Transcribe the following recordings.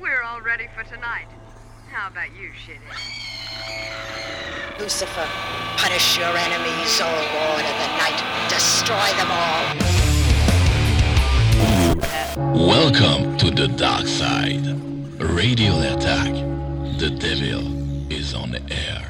We're all ready for tonight. How about you, shithead? Lucifer, punish your enemies, O Lord of the Night. Destroy them all. Welcome to the dark side. Radio attack. The devil is on the air.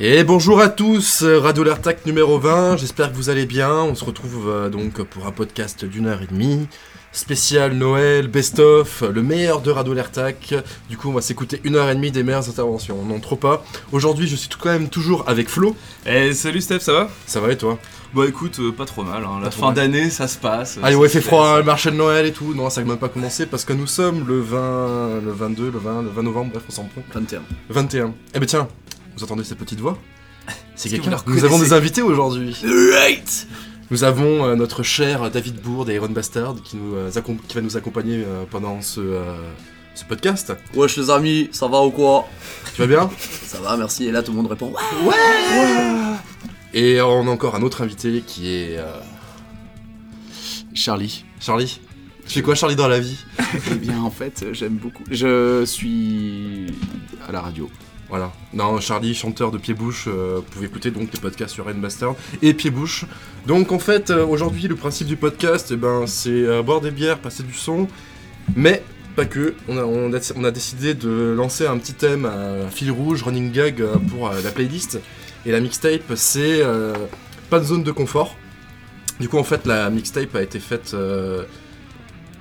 Et bonjour à tous, euh, Radio L'Artac numéro 20, j'espère que vous allez bien. On se retrouve euh, donc pour un podcast d'une heure et demie, spécial Noël, best-of, le meilleur de Radio L'Artac. Du coup, on va s'écouter une heure et demie des meilleures interventions, non trop pas. Aujourd'hui, je suis tout- quand même toujours avec Flo. Eh salut Steph, ça va? Ça va et toi? Bah écoute, euh, pas trop mal, hein. la trop fin mal. d'année ça se passe. Ah, ça ouais, il fait froid, le marché de Noël et tout. Non, ça n'a même pas commencé parce que nous sommes le 20, le 22, le 20, le 20 novembre, bref, on s'en prend. 21. 21. Eh ben tiens, vous entendez cette petite voix? C'est Est-ce que quelqu'un. vous la Nous avons des invités aujourd'hui. Right Nous avons euh, notre cher David Bourd et Iron Bastard qui, nous, euh, qui va nous accompagner euh, pendant ce, euh, ce podcast. Wesh les amis, ça va ou quoi? Tu vas bien? Ça va, merci. Et là tout le monde répond ouais. Et on a encore un autre invité qui est euh, Charlie. Charlie? Tu fais quoi Charlie dans la vie? Eh bien en fait, j'aime beaucoup. Je suis à la radio. Voilà. Non, Charlie, chanteur de Pied-Bouche, euh, vous pouvez écouter donc les podcasts sur Iron Bastard et Pied-Bouche. Donc en fait, euh, aujourd'hui, le principe du podcast, eh ben, c'est euh, boire des bières, passer du son, mais pas que. On a, décidé de lancer un petit thème à fil rouge, running gag pour la playlist. Et la mixtape, c'est pas de zone de confort. Du coup, en fait, la mixtape a été faite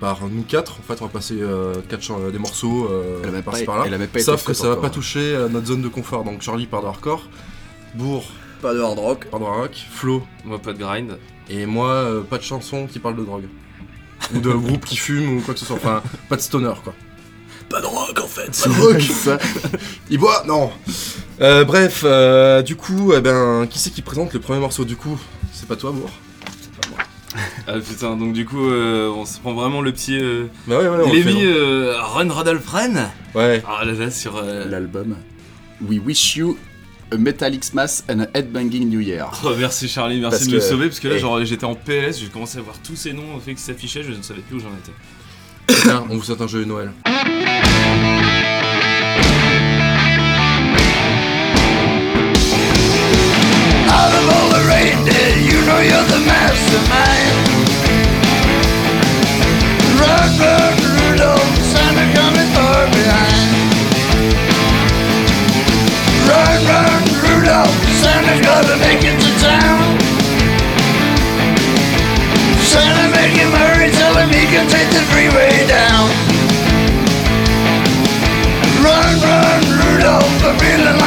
par nous quatre. En fait, on va passer euh, quatre des morceaux euh, par-ci pas- par-là. pas été Sauf que ça va encore, pas hein. toucher euh, notre zone de confort. Donc Charlie part de hardcore, Bourg Pas de hard rock. part de rock, Flo Moi pas de grind. et moi euh, pas de chanson qui parle de drogue. ou de groupe qui fume ou quoi que ce soit. Enfin, pas de stoner quoi. Pas de rock en fait. Pas de rock. ça. Il boit? Non Euh, Bref, euh, du coup, eh ben, qui c'est qui présente le premier morceau? Du coup C'est pas toi, Bourg Ah putain, donc du coup euh, on se prend vraiment le petit euh, Bah ouais, ouais, on le Lévi fait, euh, Run Radolf Ren Ouais. Ah là là sur... euh, L'album. We wish you a metallic mass and a headbanging new year. Oh, merci Charlie, merci Parce de me sauver parce que là genre j'étais en PS, j'ai commencé à voir tous ces noms en fait qui s'affichaient, je ne savais plus où j'en étais. On vous souhaite un joyeux Noël. Out of all the reindeer, you know you're the mastermind. Run, run, Rudolph, Santa coming far behind. Run, run, Rudolph, Santa gotta make it to town. Santa make him hurry, tell him he can take the freeway down. Run, run, Rudolph, I'm feeling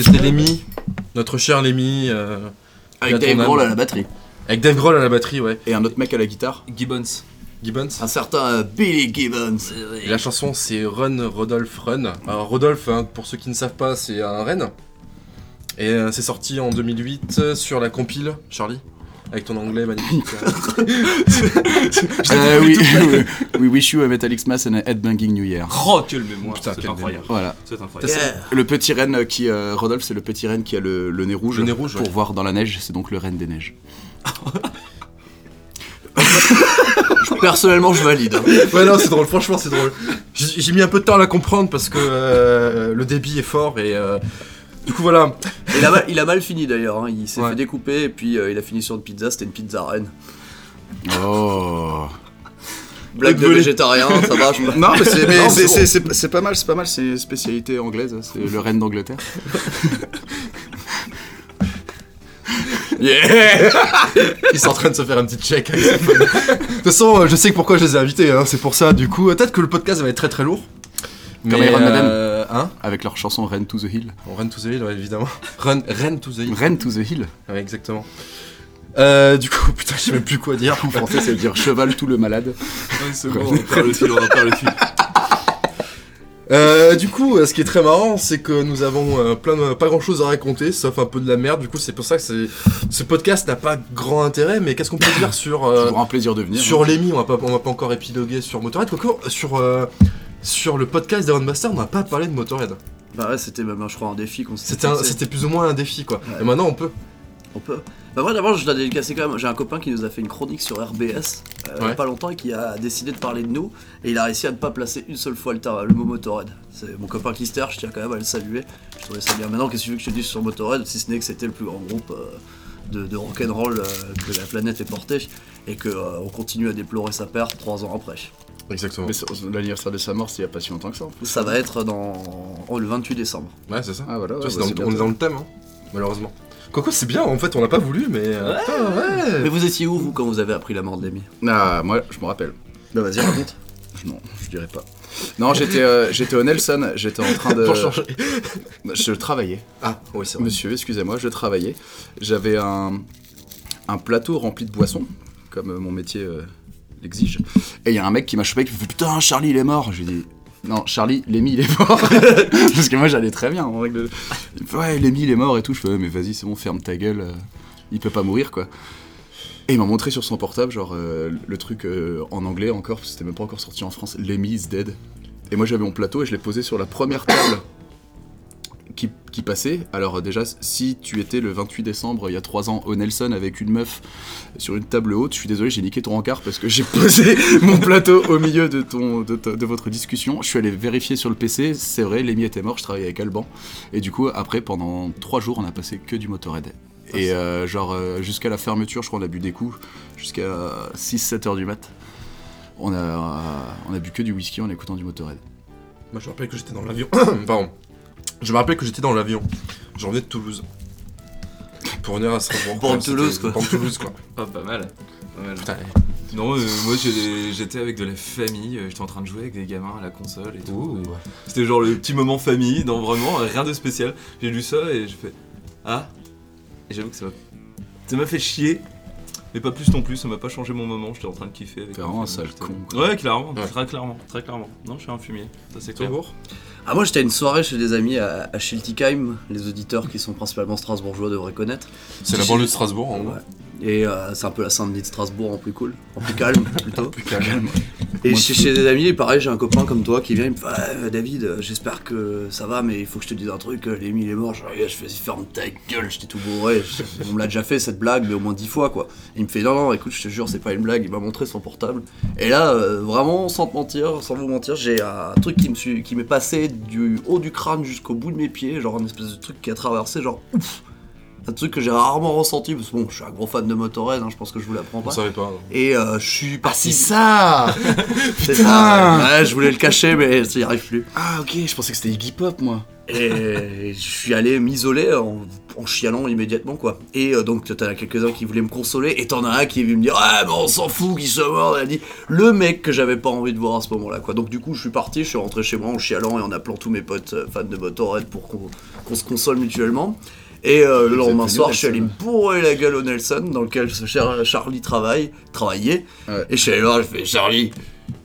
C'était Lemmy, notre cher Lemmy. euh, Avec Dave Grohl à la batterie. avec Dave Grohl à la batterie, ouais. Et un autre mec à la guitare. Gibbons. Gibbons. Un certain euh, Billy Gibbons. Et la chanson c'est Run Rodolphe Run. Alors Rodolphe, hein, pour ceux qui ne savent pas, c'est un renne. Et euh, c'est sorti en 2008 euh, sur la compile, Charlie. Avec ton anglais magnifique. Euh, oui, oui, We wish you a Metallic Mass and a headbanging New Year. Oh, quel mémoire. Putain, c'est incroyable. Voilà. C'est incroyable. Le petit renne qui. euh, Rodolphe, c'est le petit renne qui a le, le nez rouge. Le nez rouge, Pour ouais. voir dans la neige, c'est donc le renne des neiges. Personnellement, je valide. hein. ouais, non, c'est drôle, franchement, c'est drôle. J'ai j'ai mis un peu de temps à la comprendre parce que euh, le débit est fort et. euh, du coup, voilà. Il a mal, il a mal fini d'ailleurs, hein. il s'est Ouais. fait découper et puis euh, il a fini sur une pizza, c'était une pizza reine. Oh. Blague de végétarien, ça marche pas. Non, mais c'est pas mal, c'est pas mal, c'est une spécialité anglaise, c'est le renne d'Angleterre. yeah Ils sont en train de se faire un petit check avec. De toute façon, je sais pourquoi je les ai invités, hein, c'est pour ça. Du coup, peut-être que le podcast va être très très lourd. Comme Iron Maiden. euh, Hein Avec leur chanson Run to the Hill. On Run to the Hill, ouais, évidemment. Run, Run to the Hill. Run to the Hill Ouais, exactement. Euh, du coup, putain, je sais même plus quoi dire. En français, ça veut dire cheval tout le malade. Ouais, c'est bon, on le fil, on perd le fil. Euh, du coup, euh, ce qui est très marrant, c'est que nous avons euh, plein de, pas grand chose à raconter, sauf un peu de la merde. Du coup, c'est pour ça que c'est- ce podcast n'a pas grand intérêt. Mais qu'est-ce qu'on peut dire sur euh, un plaisir de venir. sur Lemmy On va pas, on va pas encore épiloguer sur Motorhead. Quoique, sur sur le podcast d'Iron Master, on n'a pas parlé de Motorhead. Bah ouais, c'était même, je crois, un défi qu'on s'était C'était plus ou moins un défi, quoi. Ouais. Et maintenant, on peut. On peut. Bah moi d'abord je dois dédicacer quand même, j'ai un copain qui nous a fait une chronique sur RBS euh, il y a Ouais. pas longtemps et qui a décidé de parler de nous et il a réussi à ne pas placer une seule fois le, mot Motorhead. C'est mon copain Kister, je tiens quand même à le saluer, je trouvais ça bien. Maintenant qu'est-ce que tu veux que je te dise sur Motorhead si ce n'est que c'était le plus grand groupe euh, de, de rock'n'roll euh, que la planète ait porté et que euh, on continue à déplorer sa perte trois ans après. Exactement. Mais l'anniversaire de sa mort, c'est il y a pas si longtemps que ça en plus. Ça va être dans oh, le 28 décembre. Ouais, c'est ça. Ah voilà, ouais, bah, dans- on est dans le thème, hein, malheureusement. Quoique, c'est bien, en fait, on n'a pas voulu, mais. euh, putain, ouais. Mais vous étiez où vous quand vous avez appris la mort de Lemmy Ah, moi, je me rappelle. Bah vas-y raconte. Non, je dirais pas. Non, j'étais euh, j'étais au Nelson, j'étais en train de. Pour changer. Je travaillais. Ah, oui, c'est vrai. Monsieur, excusez-moi, je travaillais. J'avais un, un plateau rempli de boissons, comme euh, mon métier euh, l'exige. Et il y a un mec qui m'a chopé qui me fait Putain, Charlie, il est mort. J'ai dit Non, Charlie, Lémi, il est mort. Parce que moi, j'allais très bien en règle. Il Ouais, Lémi, il est mort et tout. Je fais mais vas-y, c'est bon, ferme ta gueule. euh, Il peut pas mourir, quoi. Et il m'a montré sur son portable, genre, euh, le truc euh, en anglais encore, parce que c'était même pas encore sorti en France Lémi is dead. Et moi, j'avais mon plateau et je l'ai posé sur la première table qui, qui passait. Alors déjà, si tu étais le 28 décembre il y a 3 ans au Nelson avec une meuf sur une table haute, je suis désolé, j'ai niqué ton encart parce que j'ai posé mon plateau au milieu de, ton, de, votre discussion. Je suis allé vérifier sur le PC, c'est vrai, Lémi était mort, je travaillais avec Alban. Et du coup, après, pendant 3 jours, on a passé que du Motorhead. Et euh, genre, euh, jusqu'à la fermeture, je crois, on a bu des coups, jusqu'à 6-7 heures du mat. On a, on a bu que du whisky en écoutant du Motorhead. Moi, je me rappelle que j'étais dans l'avion. Pardon. Je me rappelle que j'étais dans l'avion. J'en venais de Toulouse. Pour venir à Strasbourg. Pour Toulouse, quoi. Pour Toulouse, quoi. Ah, pas mal. Ouais, Putain, Non, euh, moi j'ai- j'étais avec de la famille, euh, j'étais en train de jouer avec des gamins à la console et tout. C'était genre le petit moment famille, non vraiment, rien de spécial. J'ai lu ça et j'ai fait Ah Et j'avoue que ça m'a ça m'a fait chier, mais pas plus non plus, ça m'a pas changé mon moment, j'étais en train de kiffer avec vraiment un sale con, quoi. Ouais, clairement, Ouais. très clairement, très clairement. Non, je suis un fumier, ça c'est clair. Ah, moi j'étais à une soirée chez des amis à, à Schiltigheim, les auditeurs qui sont principalement strasbourgeois devraient connaître. C'est la banlieue de Strasbourg, en gros. Ouais. Et euh, c'est un peu la Saint-Denis de Strasbourg en plus cool, en plus calme plutôt. Plus calme. Et chez, chez des amis, pareil, j'ai un copain comme toi qui vient, il me fait Ouais, David, euh, j'espère que ça va, mais il faut que je te dise un truc. euh, Lémi, il est mort. Je, je fais ferme ta gueule, j'étais tout bourré. On me l'a déjà fait cette blague, mais au moins dix fois quoi. il me fait Non, non, écoute, je te jure, c'est pas une blague. Il m'a montré son portable. Et là, euh, vraiment, sans te mentir, sans vous mentir, j'ai un truc qui m'est passé du haut du crâne jusqu'au bout de mes pieds, genre un espèce de truc qui a traversé, genre ouf. Un truc que j'ai rarement ressenti, parce que bon, je suis un gros fan de Motorhead, hein, je pense que je vous l'apprends On pas. savait pas. non. Et euh, je suis parti. ça C'est ça. Ouais, je voulais le cacher, mais ça y arrive plus. Ah ok, je pensais que c'était Iggy Pop moi. Et je suis allé m'isoler en, en chialant immédiatement, quoi. Et euh, donc, t'en as quelques-uns qui voulaient me consoler, et t'en as un qui est venu me dire Ah, mais on s'en fout qu'il soit mort. Elle a dit Le mec que j'avais pas envie de voir à ce moment-là, quoi. Donc, du coup, je suis parti, je suis rentré chez moi en chialant et en appelant tous mes potes euh, fans de Motorhead pour qu'on qu'on se console mutuellement. Et euh, le lendemain soir, je suis allé me bourrer la gueule au Nelson, dans lequel Charlie travaille, travaillait. Ouais. Et je suis allé voir, je fais Charlie,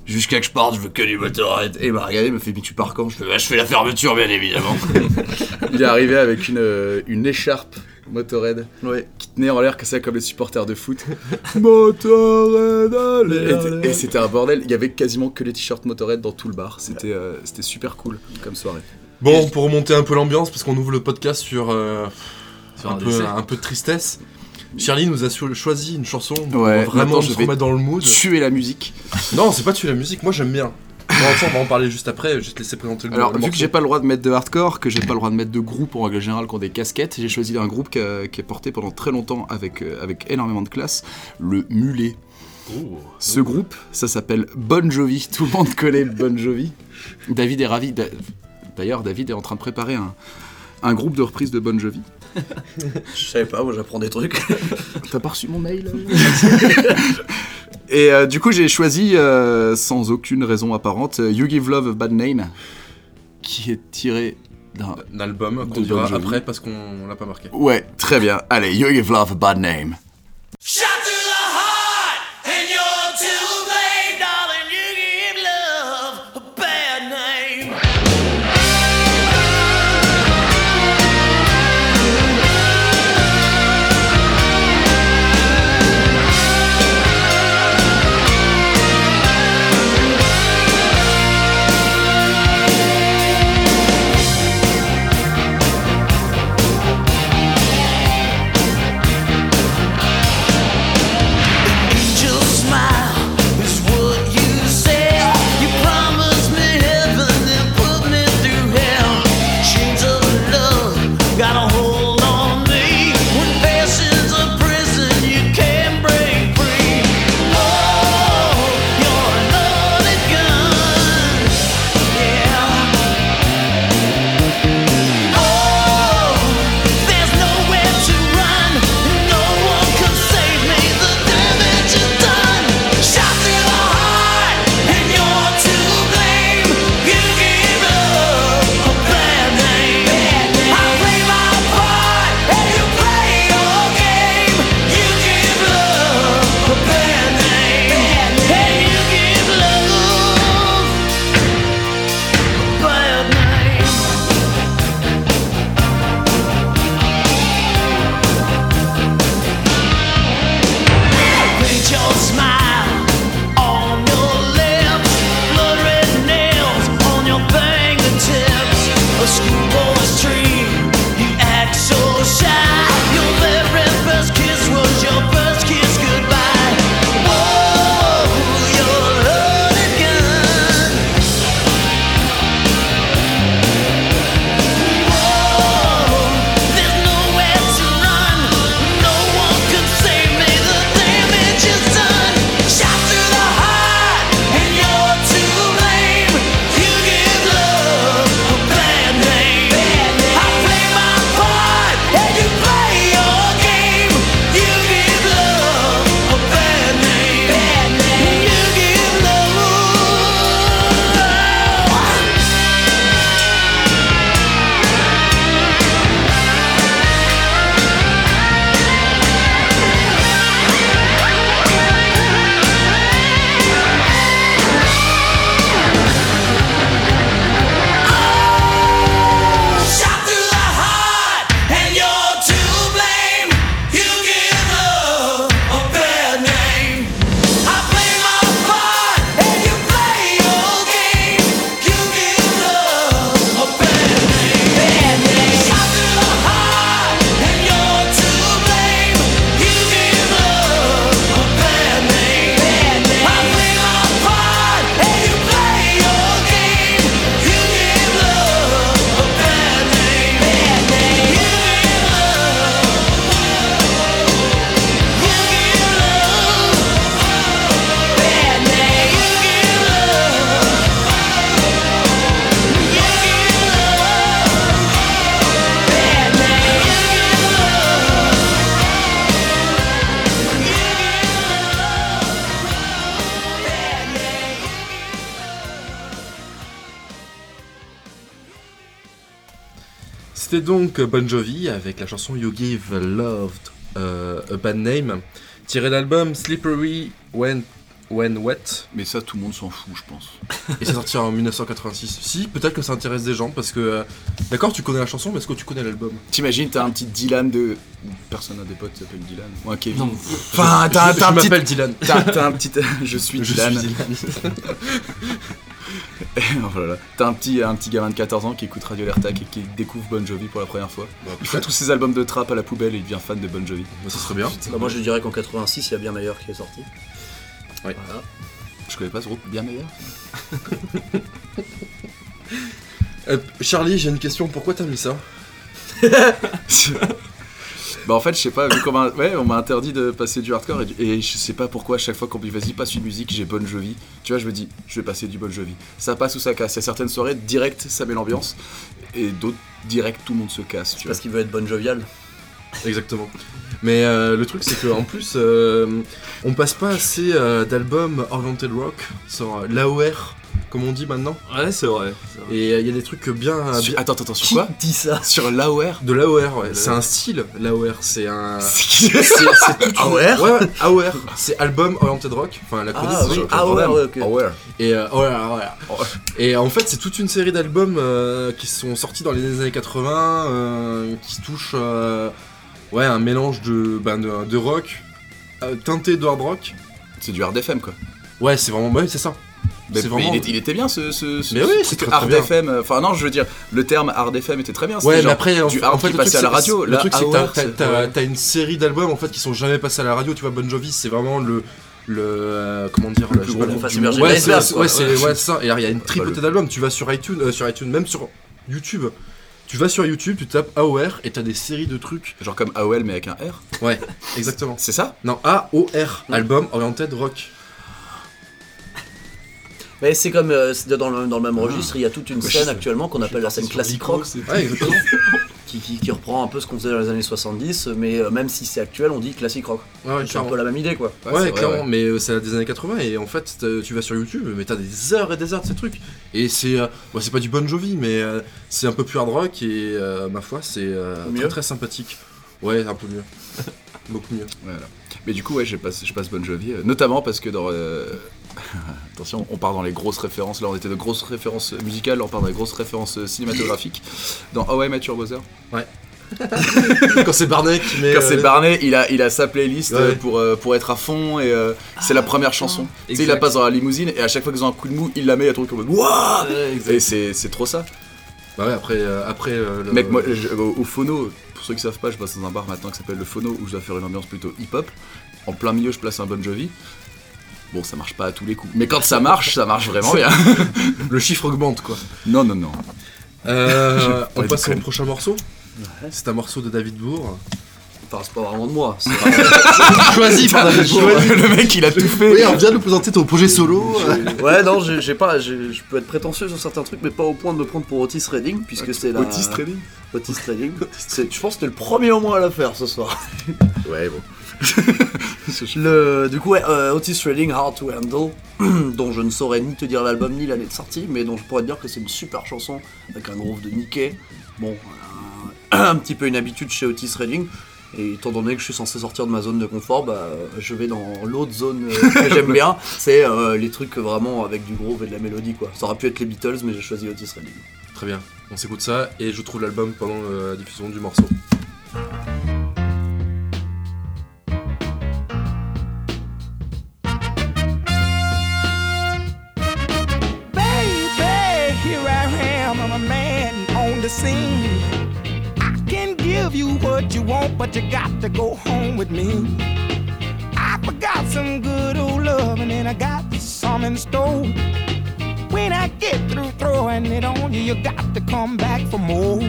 jusqu'à que je parte, je veux que du Motorhead. Et il m'a regardé, il m'a fait Mais tu pars quand? Je fais Bah, je fais la fermeture, bien évidemment. Il est arrivé avec une, euh, une écharpe Motorhead ouais. qui tenait en l'air que ça comme les supporters de foot. Motorhead, allez, Allez, Et- c'était un bordel, il y avait quasiment que les t-shirts Motorhead dans tout le bar. C'était euh, c'était super cool comme soirée. Bon, pour remonter un peu l'ambiance, parce qu'on ouvre le podcast sur, euh, Sur un, un peu, décès. un peu de tristesse. Shirley nous a cho- choisi une chanson pour Ouais, vraiment vais remettre dans le mood. Tuer la musique. Non, c'est pas tuer la musique, moi j'aime bien. Bon, on va en parler juste après, je vais te laisser présenter le Alors, le vu que j'ai pas le droit de mettre de hardcore, que j'ai pas le droit de mettre de groupe en règle générale qui ont des casquettes, j'ai choisi un groupe qui, a- qui est porté pendant très longtemps avec, euh, avec énormément de classe, le Mulet. Ce groupe, ça s'appelle Bon Jovi. Tout le monde connaît Bon Jovi. David est ravi. d'a- D'ailleurs, David est en train de préparer un, un groupe de reprise de Bon Jovi. Je savais pas, moi j'apprends des trucs. T'as pas reçu mon mail Et euh, du coup, j'ai choisi, euh, sans aucune raison apparente, euh, You Give Love a Bad Name, qui est tiré d'un Un album qu'on dira Bon Jovi. après parce qu'on l'a pas marqué. Ouais, très bien. Allez, You Give Love a Bad Name. Shot C'était donc Bon Jovi avec la chanson You Give Loved euh, a Bad Name, tiré de l'album Slippery When, When Wet, Mais ça, tout le monde s'en fout, je pense. et c'est sorti en 1986. Si, peut-être que ça intéresse des gens, parce que, euh, d'accord, tu connais la chanson, mais est-ce que tu connais l'album? T'imagines, t'as un petit Dylan de. Personne n'a des potes qui s'appellent Dylan. Ou un Kevin. Non. Enfin, t'as un, je t'as un petit. m'appelle Dylan. T'as t'as un petit. Je suis Je Dylan. suis Dylan. Voilà. T'as un petit, un petit gamin de 14 ans qui écoute Radio Lertac et qui découvre Bon Jovi pour la première fois. Il fout tous ses albums de trap à la poubelle et il devient fan de Bon Jovi. Bah, ça serait bien. Bah, moi je dirais qu'en 86, il y a bien meilleur qui est sorti. Ouais. Voilà. Je connais pas ce groupe bien meilleur. Euh, Charlie, j'ai une question, pourquoi t'as mis ça? Bah en fait je sais pas vu qu'on m'a ouais, on m'a interdit de passer du hardcore et, du- et je sais pas pourquoi à chaque fois qu'on me dit vas-y passe une musique j'ai Bon Jovi tu vois je me dis je vais passer du Bon Jovi ça passe ou ça casse il y a certaines soirées direct ça met l'ambiance et d'autres direct tout le monde se casse tu vois Parce qu'il veut être bonne jovial. Exactement. Mais euh, le truc, c'est qu'en plus, euh, on passe pas assez euh, d'albums oriented rock sur euh, l'AOR, comme on dit maintenant. Ouais, c'est vrai. Et euh, il y a des trucs bien. Sur- bien- attends attends sur Qui quoi dit ça sur l'AOR de l'AOR, ouais. C'est un style, l'AOR. C'est un. C'est une- AOR Ouais, ouais, AOR. C'est album oriented rock. Enfin, la Ah oui, sur- ah ouais, ouais, ok. AOR Et, euh, ouais, ouais, ouais. Et en fait, c'est toute une série d'albums euh, qui sont sortis dans les années 80, euh, qui touchent euh, ouais, un mélange de, ben, de, de rock, euh, teinté de hard rock. c'est du hard FM quoi Ouais, c'est vraiment. Ouais, c'est ça. mais, C'est mais vraiment- il, était, il était bien ce, ce, ce- Mais oui, c'est très, bien. FM enfin non je veux dire le terme hard FM était très bien Ouais, mais après, en, du fait- hard en fait, qui passait à la radio Le truc, c'est que t'as- une série d'albums en fait qui sont jamais passés à la radio. Tu vois, Bon Jovi, c'est vraiment le. Le. euh, comment dire Le plus gros groupe du monde. Ouais, c'est ouais, ça. Et alors, il y a une tripotée d'albums. Tu vas sur iTunes, euh, sur iTunes, même sur YouTube. Tu vas sur YouTube, tu tapes AOR et t'as des séries de trucs. genre comme AOL mais avec un R Ouais, exactement. c'est ça? Non, AOR, album oriented rock. Mais c'est comme euh, c'est dans, le, dans le même Ah. registre, il y a toute une scène actuellement qu'on appelle la scène classique rock, Ouais, exactement. qui, qui- qui reprend un peu ce qu'on faisait dans les années 70, mais euh, même si c'est actuel, on dit classique rock. Ouais, c'est un peu la même idée quoi. Ouais, clairement, ouais. mais euh, c'est des années 80 et en fait tu vas sur YouTube, mais t'as des heures et des heures de ces trucs. Et c'est, euh, ouais, c'est pas du Bon Jovi, mais euh, c'est un peu plus hard rock et euh, ma foi c'est euh, très très sympathique. Ouais, un peu mieux, beaucoup mieux. Voilà. Mais du coup, ouais, je passe, je passe Bon Jovi, euh, notamment parce que dans. Euh, Attention, on part dans les grosses références. Là, on était de grosses références musicales, on part dans les grosses références euh, cinématographiques. Dans How I Met Your Mother, Quand c'est Barney qui met. quand euh, c'est Barney, il a, il a sa playlist Ouais. euh, pour, euh, pour être à fond et euh, c'est la première chanson. Tu sais, il la passe dans la limousine et à chaque fois qu'ils ont un coup de mou, il la met à truc comme Wouah Ouais. Et c'est c'est trop ça. Bah ouais, après, euh, après euh, le- Mec, moi, je- au, au phono, pour ceux qui savent pas, je passe dans un bar maintenant qui s'appelle le phono où je dois faire une ambiance plutôt hip-hop. En plein milieu, je place un Bon Jovi. Bon, ça marche pas à tous les coups. Mais quand ça marche, ça marche vraiment bien. le chiffre augmente quoi. Non, non, non. Euh, on passe au prochain morceau. C'est un morceau de David Bourg. Enfin, c'est pas vraiment de moi. c'est- Choisi par David Bourg. le mec, il a tout fait. Oui, on vient de nous présenter ton projet solo. ouais, non, j'ai pas, je peux être prétentieux sur certains trucs, mais pas au point de me prendre pour Otis Redding, puisque c'est la. Otis Trading Otis Redding. Je pense que t'es le premier au moins à la faire ce soir. Ouais, bon. Le, du coup, ouais, euh, Otis Redding, Hard to Handle, dont je ne saurais ni te dire l'album ni l'année de sortie, mais dont je pourrais te dire que c'est une super chanson avec un groove de Mickey. Bon, euh, un petit peu une habitude chez Otis Redding. Et étant donné que je suis censé sortir de ma zone de confort, bah, je vais dans l'autre zone euh, que j'aime bien. C'est les trucs vraiment avec du groove et de la mélodie, quoi. Ça aurait pu être les Beatles, mais j'ai choisi Otis Redding. Très bien, on s'écoute ça et je trouve l'album pendant la diffusion du morceau. Scene. I can give you what you want, but you got to go home with me. I forgot some good old loving and I got some in store. When I get through throwing it on you, you got to come back for more.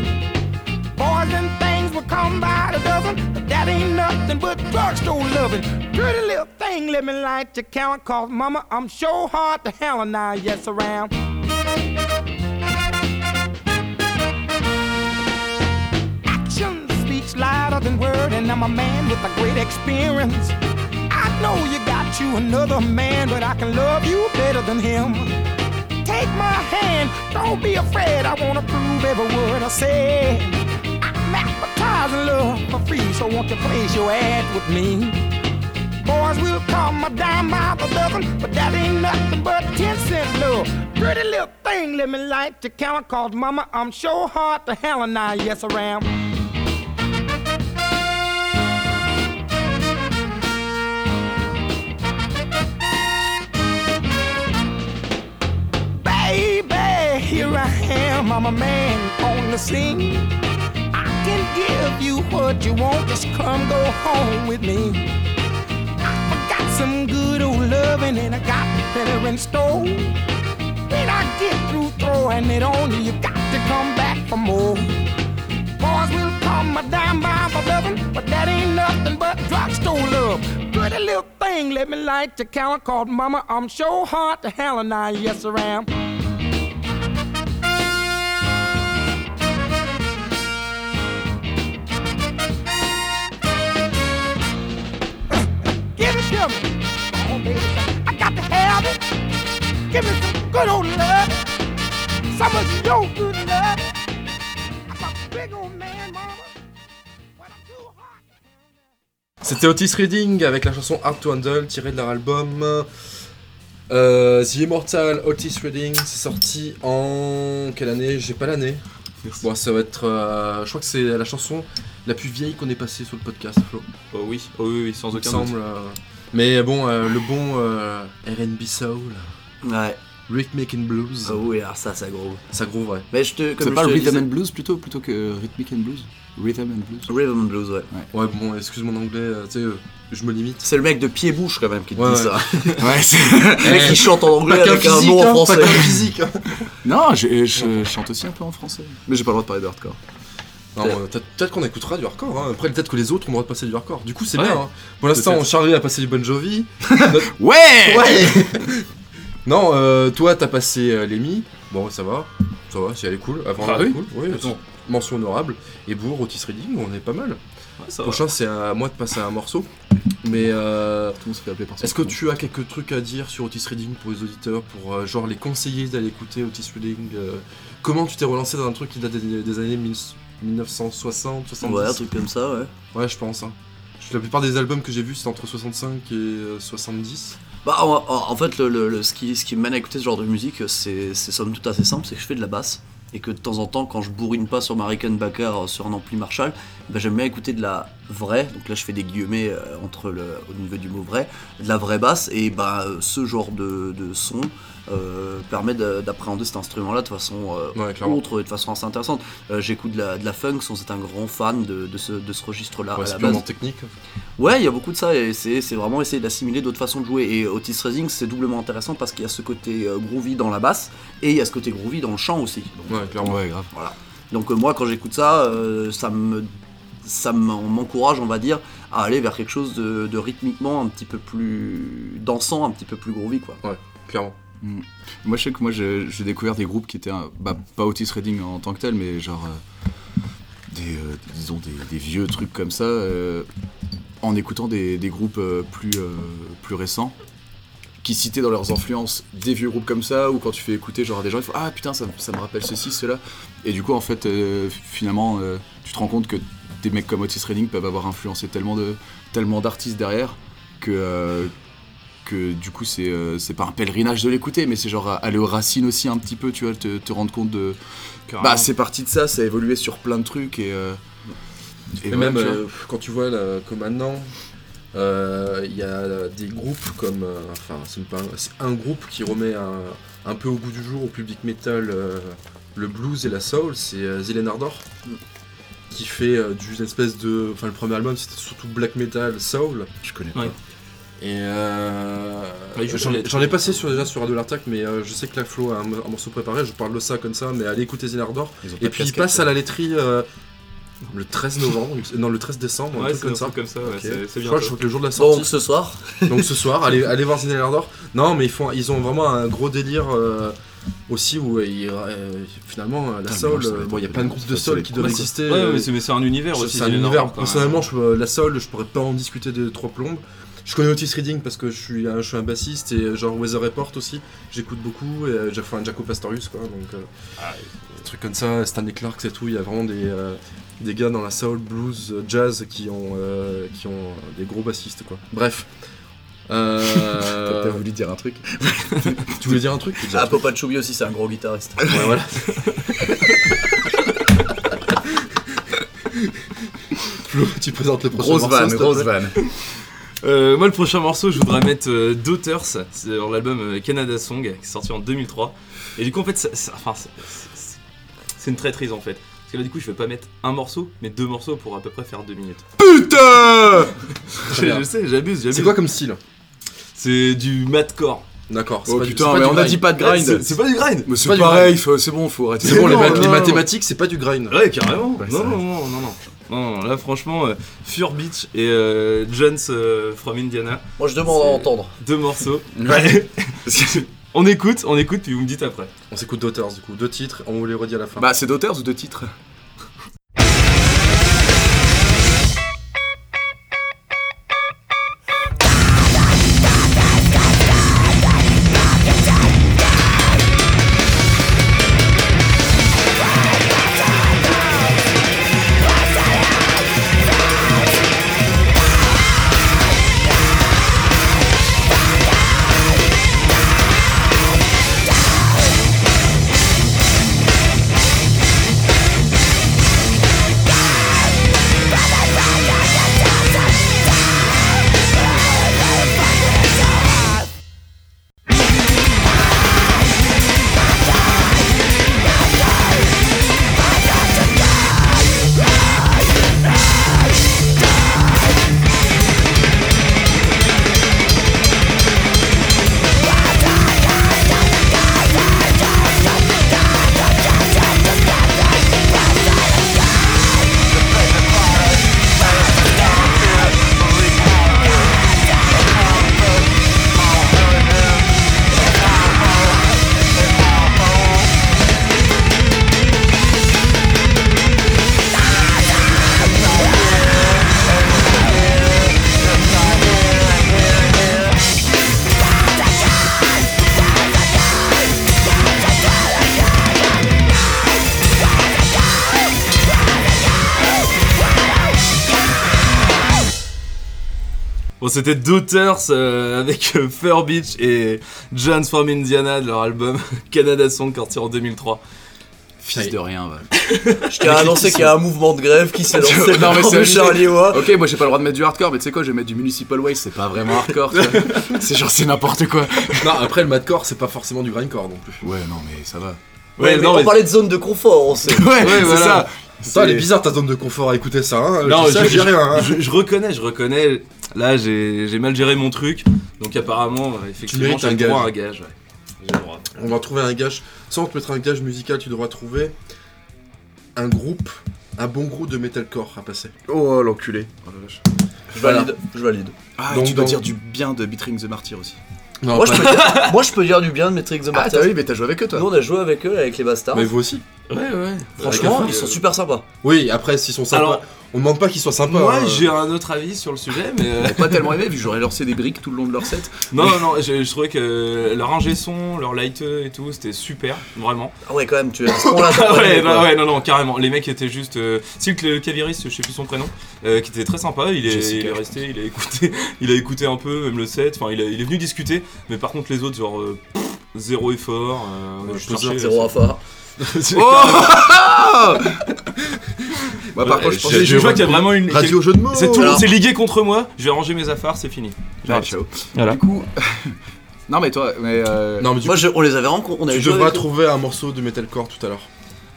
Boys and things will come by the dozen, but that ain't nothing but drugstore loving. Pretty little thing, let me light your count, cause mama, I'm sure hard to handle now, yes, around. Speaks louder than word, and I'm a man with a great experience. I know you got you another man, but I can love you better than him. Take my hand, don't be afraid. I wanna prove every word I say. I'm advertising love for free, so won't you place your ad with me? Boys will call my dime by the dozen, but that ain't nothing but 10 cent love. Pretty little thing, let me light the counter, cause mama, I'm sure hard to hell and I, yes, I am. Here I am, I'm a man on the scene. I can give you what you want, just come go home with me. I got some good old loving and I got better in store. When I get through throwing it on you, you got to come back for more. Boys will call my dime by my loving, but that ain't nothing but drugstore love. Pretty little thing, let me light the counter called Mama. I'm sure hard to hell and I, yes, I am. Give me some good old love. Some of your good love. I'm a big old man, mama. But I'm too hot. C'était Otis Reading avec la chanson Hard to Handle tirée de leur album euh, The Immortal Otis Reading. C'est sorti en quelle année? J'ai pas l'année. Bon, ça va être. euh, je crois que c'est la chanson la plus vieille qu'on ait passée sur le podcast, Flo. Oh oui, oh oui, oui, sans aucun semble. doute. euh, Mais bon, euh, le bon euh, RB Soul, Ouais. Rhythmic and Blues, Ah oui, alors ça, ça gros. ça groove, ouais. Mais je te. C'est Comme pas je le te Rhythm disais- and Blues plutôt, plutôt que Rhythmic and Blues? Rhythm and Blues Rhythm and Blues, ouais. Ouais, bon, excuse mon anglais, euh, tu sais, euh, je me limite. C'est le mec de pied-bouche quand même qui te Ouais, dit ouais. ça. Ouais, c'est... le mec qui chante en anglais avec un nom en hein, français. pas physique. hein. Non, je, je chante aussi un peu en français. Mais j'ai pas le droit de parler de hardcore. Non, euh, peut-être peut-être qu'on écoutera du hardcore. Hein. Après, peut-être que les autres ont le droit de passer du hardcore. Du coup, c'est Ouais. bien. Hein. Pour l'instant, Peut-être. Charlie a passé du Bon Jovi. Ouais Ouais Non, euh, toi, t'as passé euh, Lemmy. Bon, ça va. Ça va, si elle est cool. Avant, Ah elle est oui cool. Oui, Attends. mention honorable. Et Bourg, Otis Reading, on est pas mal. Ouais, ça va. Prochain, c'est à moi de passer un morceau. Mais euh, est-ce que tu as quelques trucs à dire sur Otis Reading pour les auditeurs, pour euh, genre les conseiller d'aller écouter Otis Reading euh, Comment tu t'es relancé dans un truc qui date des, des années 1000 1960, 70 Ouais, un truc comme ça, ouais. Ouais, je pense. Hein. La plupart des albums que j'ai vus, c'était entre 65 et euh, 70. Bah, en, fait, le, ce, qui, ce mène à écouter ce genre de musique, c'est c'est somme toute assez simple, c'est que je fais de la basse. Et que de temps en temps, quand je bourrine pas sur ma Rickenbacker euh, sur un ampli Marshall, bah, j'aime bien écouter de la vraie, donc là je fais des guillemets euh, entre le, au niveau du mot vrai, de la vraie basse, et bah, euh, ce genre de, de son euh, permet de- d'appréhender cet instrument-là de façon euh, Ouais, autre et de façon assez intéressante. Euh, J'écoute de la, de la funk sans être un grand fan de, de ce, de ce registre-là Ouais, c'est purement base. technique. Ouais, il y a beaucoup de ça et c'est c'est vraiment essayer d'assimiler d'autres façons de jouer. Et Otis Redding, c'est doublement intéressant parce qu'il y a ce côté euh, groovy dans la basse et il y a ce côté groovy dans le chant aussi. Donc, Ouais, clairement. Ouais, grave. voilà. Donc euh, moi, quand j'écoute ça, euh, ça me ça m'en- m'encourage, on va dire, à aller vers quelque chose de, de rythmiquement un petit peu plus dansant, un petit peu plus groovy, quoi. Clairement. Moi, je sais que moi, j'ai découvert des groupes qui étaient, un- bah, pas Otis Redding en tant que tel, mais genre euh, des, euh, disons des, vieux trucs comme ça, euh, en écoutant des, groupes euh, plus, euh, plus récents, qui citaient dans leurs influences des vieux groupes comme ça, ou quand tu fais écouter genre à des gens, ils font ah putain ça, me rappelle ceci, cela, et du coup en fait euh, finalement euh, tu te rends compte que des mecs comme Otis Redding peuvent avoir influencé tellement de tellement d'artistes derrière que euh, que du coup c'est euh, c'est pas un pèlerinage de l'écouter mais c'est genre aller aux racines aussi un petit peu tu vois te, te rendre compte de Carrément. bah c'est parti de ça ça a évolué sur plein de trucs et euh, Et, même tu euh, quand tu vois là, que maintenant, euh, il y a des groupes comme. euh, enfin, c'est pas un, c'est un groupe qui remet un, un peu au goût du jour au public metal euh, le blues et la soul, c'est euh, Zelen Ardor. Qui fait euh, du une espèce de. Enfin, le premier album c'était surtout black metal soul. je connais Ouais. Et euh, Ouais, j'en ai passé sur, déjà sur Radio Lartac, mais euh, je sais que la Flo a un, un morceau préparé, je parle de ça comme ça, mais allez écouter Zelen Ardor. Ils ont pas Et de puis il passe à la laiterie euh, le 13 novembre, non le 13 décembre, un Ouais, truc un comme ça. comme ça, ouais, Je crois que le jour de la sortie. Donc ce soir, Donc ce soir, allez, allez voir Zinel d'Or. Non, mais ils font, ils ont vraiment un gros délire euh, aussi où euh, finalement la Putain, soul, euh, bon, il y a plein de groupes de soul être qui doivent exister. Ouais, mais c'est un univers aussi. c'est un univers. Personnellement, je, la soul, je pourrais pas en discuter de trois plombes. Je connais Otis Reading parce que je suis un, je suis un bassiste et euh, genre Weather Report aussi, j'écoute beaucoup. Et, euh, j'ai fait un Jaco Pastorius quoi, donc euh, des trucs comme ça, Stanley Clarks et tout. Il y a vraiment des, euh, des gars dans la soul, blues, euh, jazz qui ont, euh, qui ont des gros bassistes quoi. Bref. T'as Euh, voulu dire un truc tu voulais dire un truc? Ah, Papa Choubi aussi, c'est un gros guitariste. Ouais, voilà. Flo, tu présentes le prochain Grosse morceau, vanne, grosse vanne. Euh, moi, le prochain morceau, je voudrais mettre euh, Daughters sur l'album euh, Canada Song qui est sorti en 2003. Et du coup, en fait, ça- ça- enfin, c'est- c'est c'est une traîtrise en fait. Parce que là, du coup, je vais pas mettre un morceau, mais deux morceaux pour à peu près faire deux minutes. Putain je, je sais, j'abuse, j'abuse. C'est quoi comme style? C'est du madcore. D'accord. c'est Oh pas du- putain, c'est pas mais du on a grind. dit pas de grind c'est c'est pas du grind. Mais c'est pas du pareil, faut- c'est bon, faut arrêter. C'est bon, les, Non, ma- non, les mathématiques, c'est pas du grind. Ouais, carrément. Ouais, non, non, non, non, non, non. Non, là, franchement, euh, Fur Beach et euh, Jones euh, from Indiana, Moi, je demande à entendre. deux morceaux. Ouais. on écoute, on écoute, puis vous me dites après. On s'écoute Daughters du coup, deux titres, on vous les redit à la fin. Bah, c'est Daughters ou deux titres c'était Daughters euh, avec euh, Fur Beach et Jones from Indiana de leur album Canada Song sorti en 2003. Fils de rien, va. Je tiens à annoncer qu'il y a un mouvement de grève qui s'est lancé Non, mais dans c'est. Charlie moi. Ok, moi j'ai pas le droit de mettre du hardcore, mais tu sais quoi, je vais mettre du Municipal Waste, c'est pas vraiment hardcore, tu vois. C'est genre, c'est n'importe quoi. Non, après le madcore, c'est pas forcément du grindcore non plus. Ouais, non, mais ça va. Ouais, mais non, on mais- parlait de zone de confort, on sait. Ouais, c'est voilà. ça. Ça, elle est bizarre ta zone de confort à écouter ça, hein. Non, je, sais, je- je dis rien, hein. Je, je reconnais, je reconnais. Là, j'ai j'ai mal géré mon truc. Donc, apparemment, euh, effectivement, j'ai droit à gage. un gage. ouais. J'ai le droit. On va trouver un gage. Sans te mettre un gage musical, tu devras trouver un groupe, un bon groupe de metalcore à passer. Oh, l'enculé. Je valide, je valide. Ah, Donc, tu dois dire du bien de Beatring the Martyr aussi. Non, Moi je, peux dire, moi, je peux dire du bien de Matrix the Ah, Martyrs. t'as vu, mais t'as joué avec eux, toi. Nous, on a joué avec eux, avec les Bastards. Mais vous aussi. Ouais, ouais. Franchement, Avec- ils sont super sympas. Oui, après, s'ils sont sympas. Alors- on demande pas qu'ils soient sympas. Moi, hein. j'ai un autre avis sur le sujet, mais. euh, pas tellement aimé, vu que j'aurais lancé des briques tout le long de leur set. non, non, non, je, je trouvais que leur ingé son, leur light et tout, c'était super, vraiment. Ah ouais, quand même, tu Ah pas ouais, non, ouais, non, non, carrément. Les mecs étaient juste. Euh... Si le cavieriste, je sais plus son prénom, euh, qui était très sympa. Il est, Jessica, il est resté, il a écouté, il a écouté un peu, même le set. Enfin, il, a- il est venu discuter. Mais par contre, les autres, genre euh, pff, zéro effort. Euh, Ouais, je Zéro affaire. Oh Bah, par Ouais, contre, je je, pensais je vois qu'il y a vraiment une. Radio jeu de mots. C'est tout le Alors- monde s'est ligué contre moi. Je vais ranger mes affaires, c'est fini. Ouais, ciao. Voilà. Du coup. non, mais toi, mais. Euh... Non, mais du Moi, coup, je- on les avait rencontrés. Tu devras eux. trouver un morceau de metalcore tout à l'heure.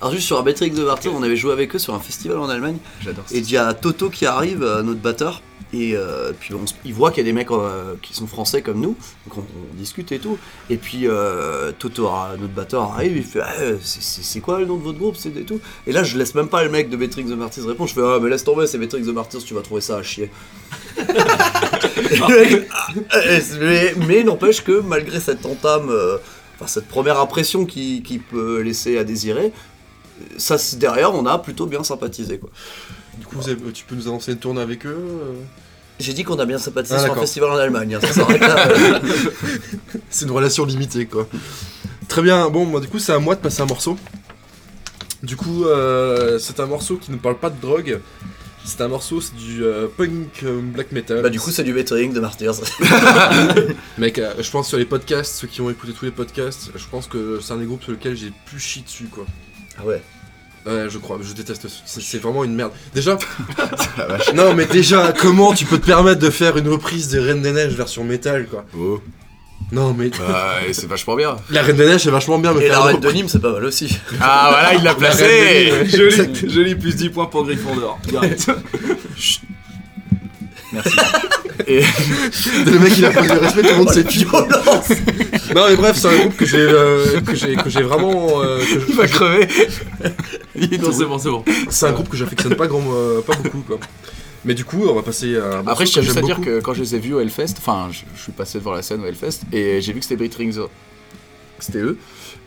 Alors, juste sur un de Martyrs, on avait joué avec eux sur un festival en Allemagne. J'adore ça. Et il y a Toto qui arrive, euh, notre batteur. Et euh, puis on, il voit qu'il y a des mecs euh, qui sont français comme nous, donc on, on discute et tout. Et puis euh, Toto, euh, notre batteur, arrive, il fait ah, euh, c'est- quoi le nom de votre groupe et tout. Et là je laisse même pas le mec de Matrix the Martyrs répondre, je fais ah mais laisse tomber, c'est Matrix the Martyrs, tu vas trouver ça à chier. Mec, Ah, mais mais n'empêche que malgré cette entame, enfin cette première impression qui, qui peut laisser à désirer, ça derrière on a plutôt bien sympathisé quoi. Du coup, tu peux nous annoncer une tournée avec eux euh J'ai dit qu'on a bien sympathisé Ah, sur un festival en Allemagne. hein, ça s'arrête là. C'est une relation limitée, quoi. Très bien, bon, moi, du coup, c'est à moi de passer un morceau. Du coup, euh, c'est un morceau qui ne parle pas de drogue. C'est un morceau, c'est du euh, punk euh, black metal. bah, du coup, c'est du Bettering de Martyrs. Mec, euh, je pense sur les podcasts, ceux qui ont écouté tous les podcasts, je pense que c'est un des groupes sur lesquels j'ai plus chié dessus, quoi. Ah ouais. Ouais, je crois, je déteste. ce- C'est c'est vraiment une merde. Déjà, non, mais déjà, comment tu peux te permettre de faire une reprise des Reines des Neiges version métal, quoi? Oh. Non, mais Bah, c'est vachement bien. la Reine des Neiges, c'est vachement bien, mais Et faire la une reine de reprise- Nîmes, c'est pas mal aussi. Ah, voilà, il l'a placé Joli, joli plus 10 points pour Gryffondor. Direct. Merci. Et Le mec, il a pas de respect, tout le monde Oh, qui. violence Non, mais bref, c'est un groupe que j'ai euh, que j'ai que j'ai vraiment. euh, que je- il va crever. Non, c'est bon, c'est bon. C'est un groupe que j'affectionne pas grand, euh, pas beaucoup, quoi. Mais du coup, on va passer à. un morceau Après, je tiens que juste à j'aime dire beaucoup. que quand je les ai vus au Hellfest, enfin, je, je suis passé devant la scène au Hellfest et j'ai vu que c'était Britrings. C'était eux.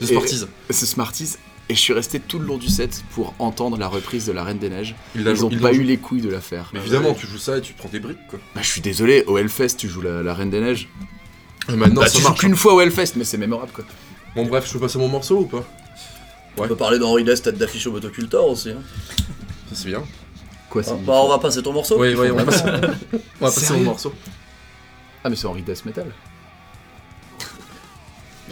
The Smarties. C'est Smarties. Et je suis resté tout le long du set pour entendre la reprise de La Reine des Neiges. Ils jou- ont il pas eu les couilles de la faire. Mais évidemment, tu joues ça et tu prends des briques, quoi. Bah, je suis désolé, au Hellfest, tu joues la, la Reine des Neiges. Et maintenant, bah, ça tu joues marche. qu'une fois au Hellfest, mais c'est mémorable quoi. Bon, bref, je peux passer mon morceau ou pas On peut parler d'Henri Dest, tête d'affiche au motocultor aussi. Hein. Ça, c'est bien. Quoi, Ah, bah, on va passer ton morceau Oui, oui, on va passer, on va passer mon morceau. Ah, mais c'est Henri Death Metal.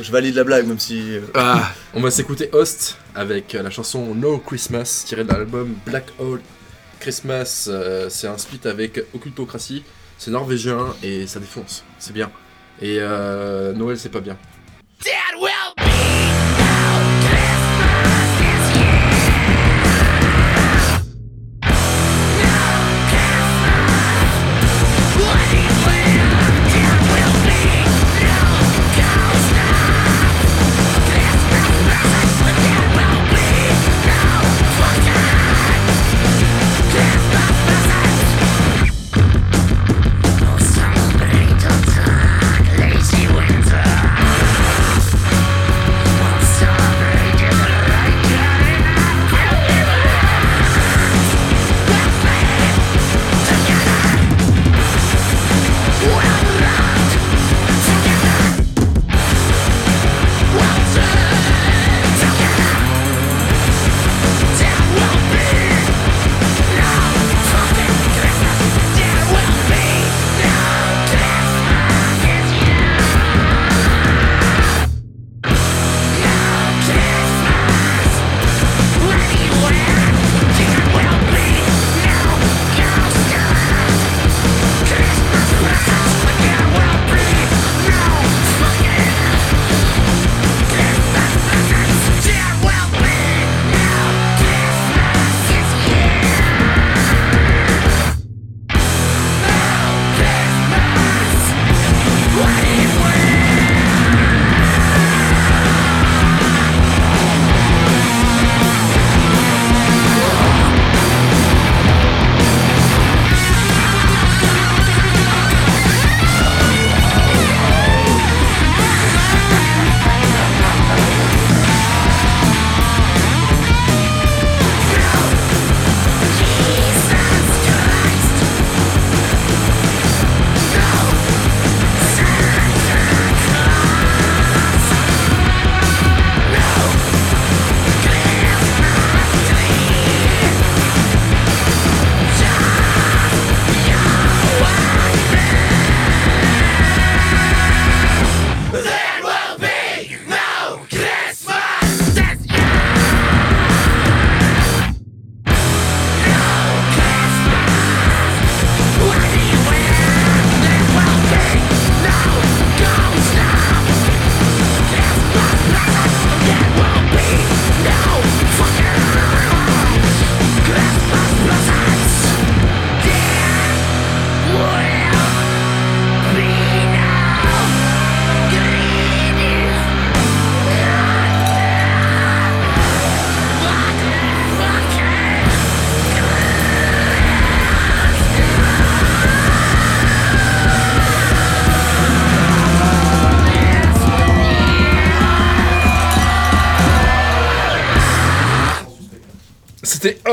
Je valide la blague, même si. euh, Ah, On va s'écouter Host avec euh, la chanson No Christmas tirée de l'album Black Hole Christmas. euh, c'est un split avec Occultocratie. C'est norvégien et ça défonce. C'est bien. Et euh, Noël, c'est pas bien.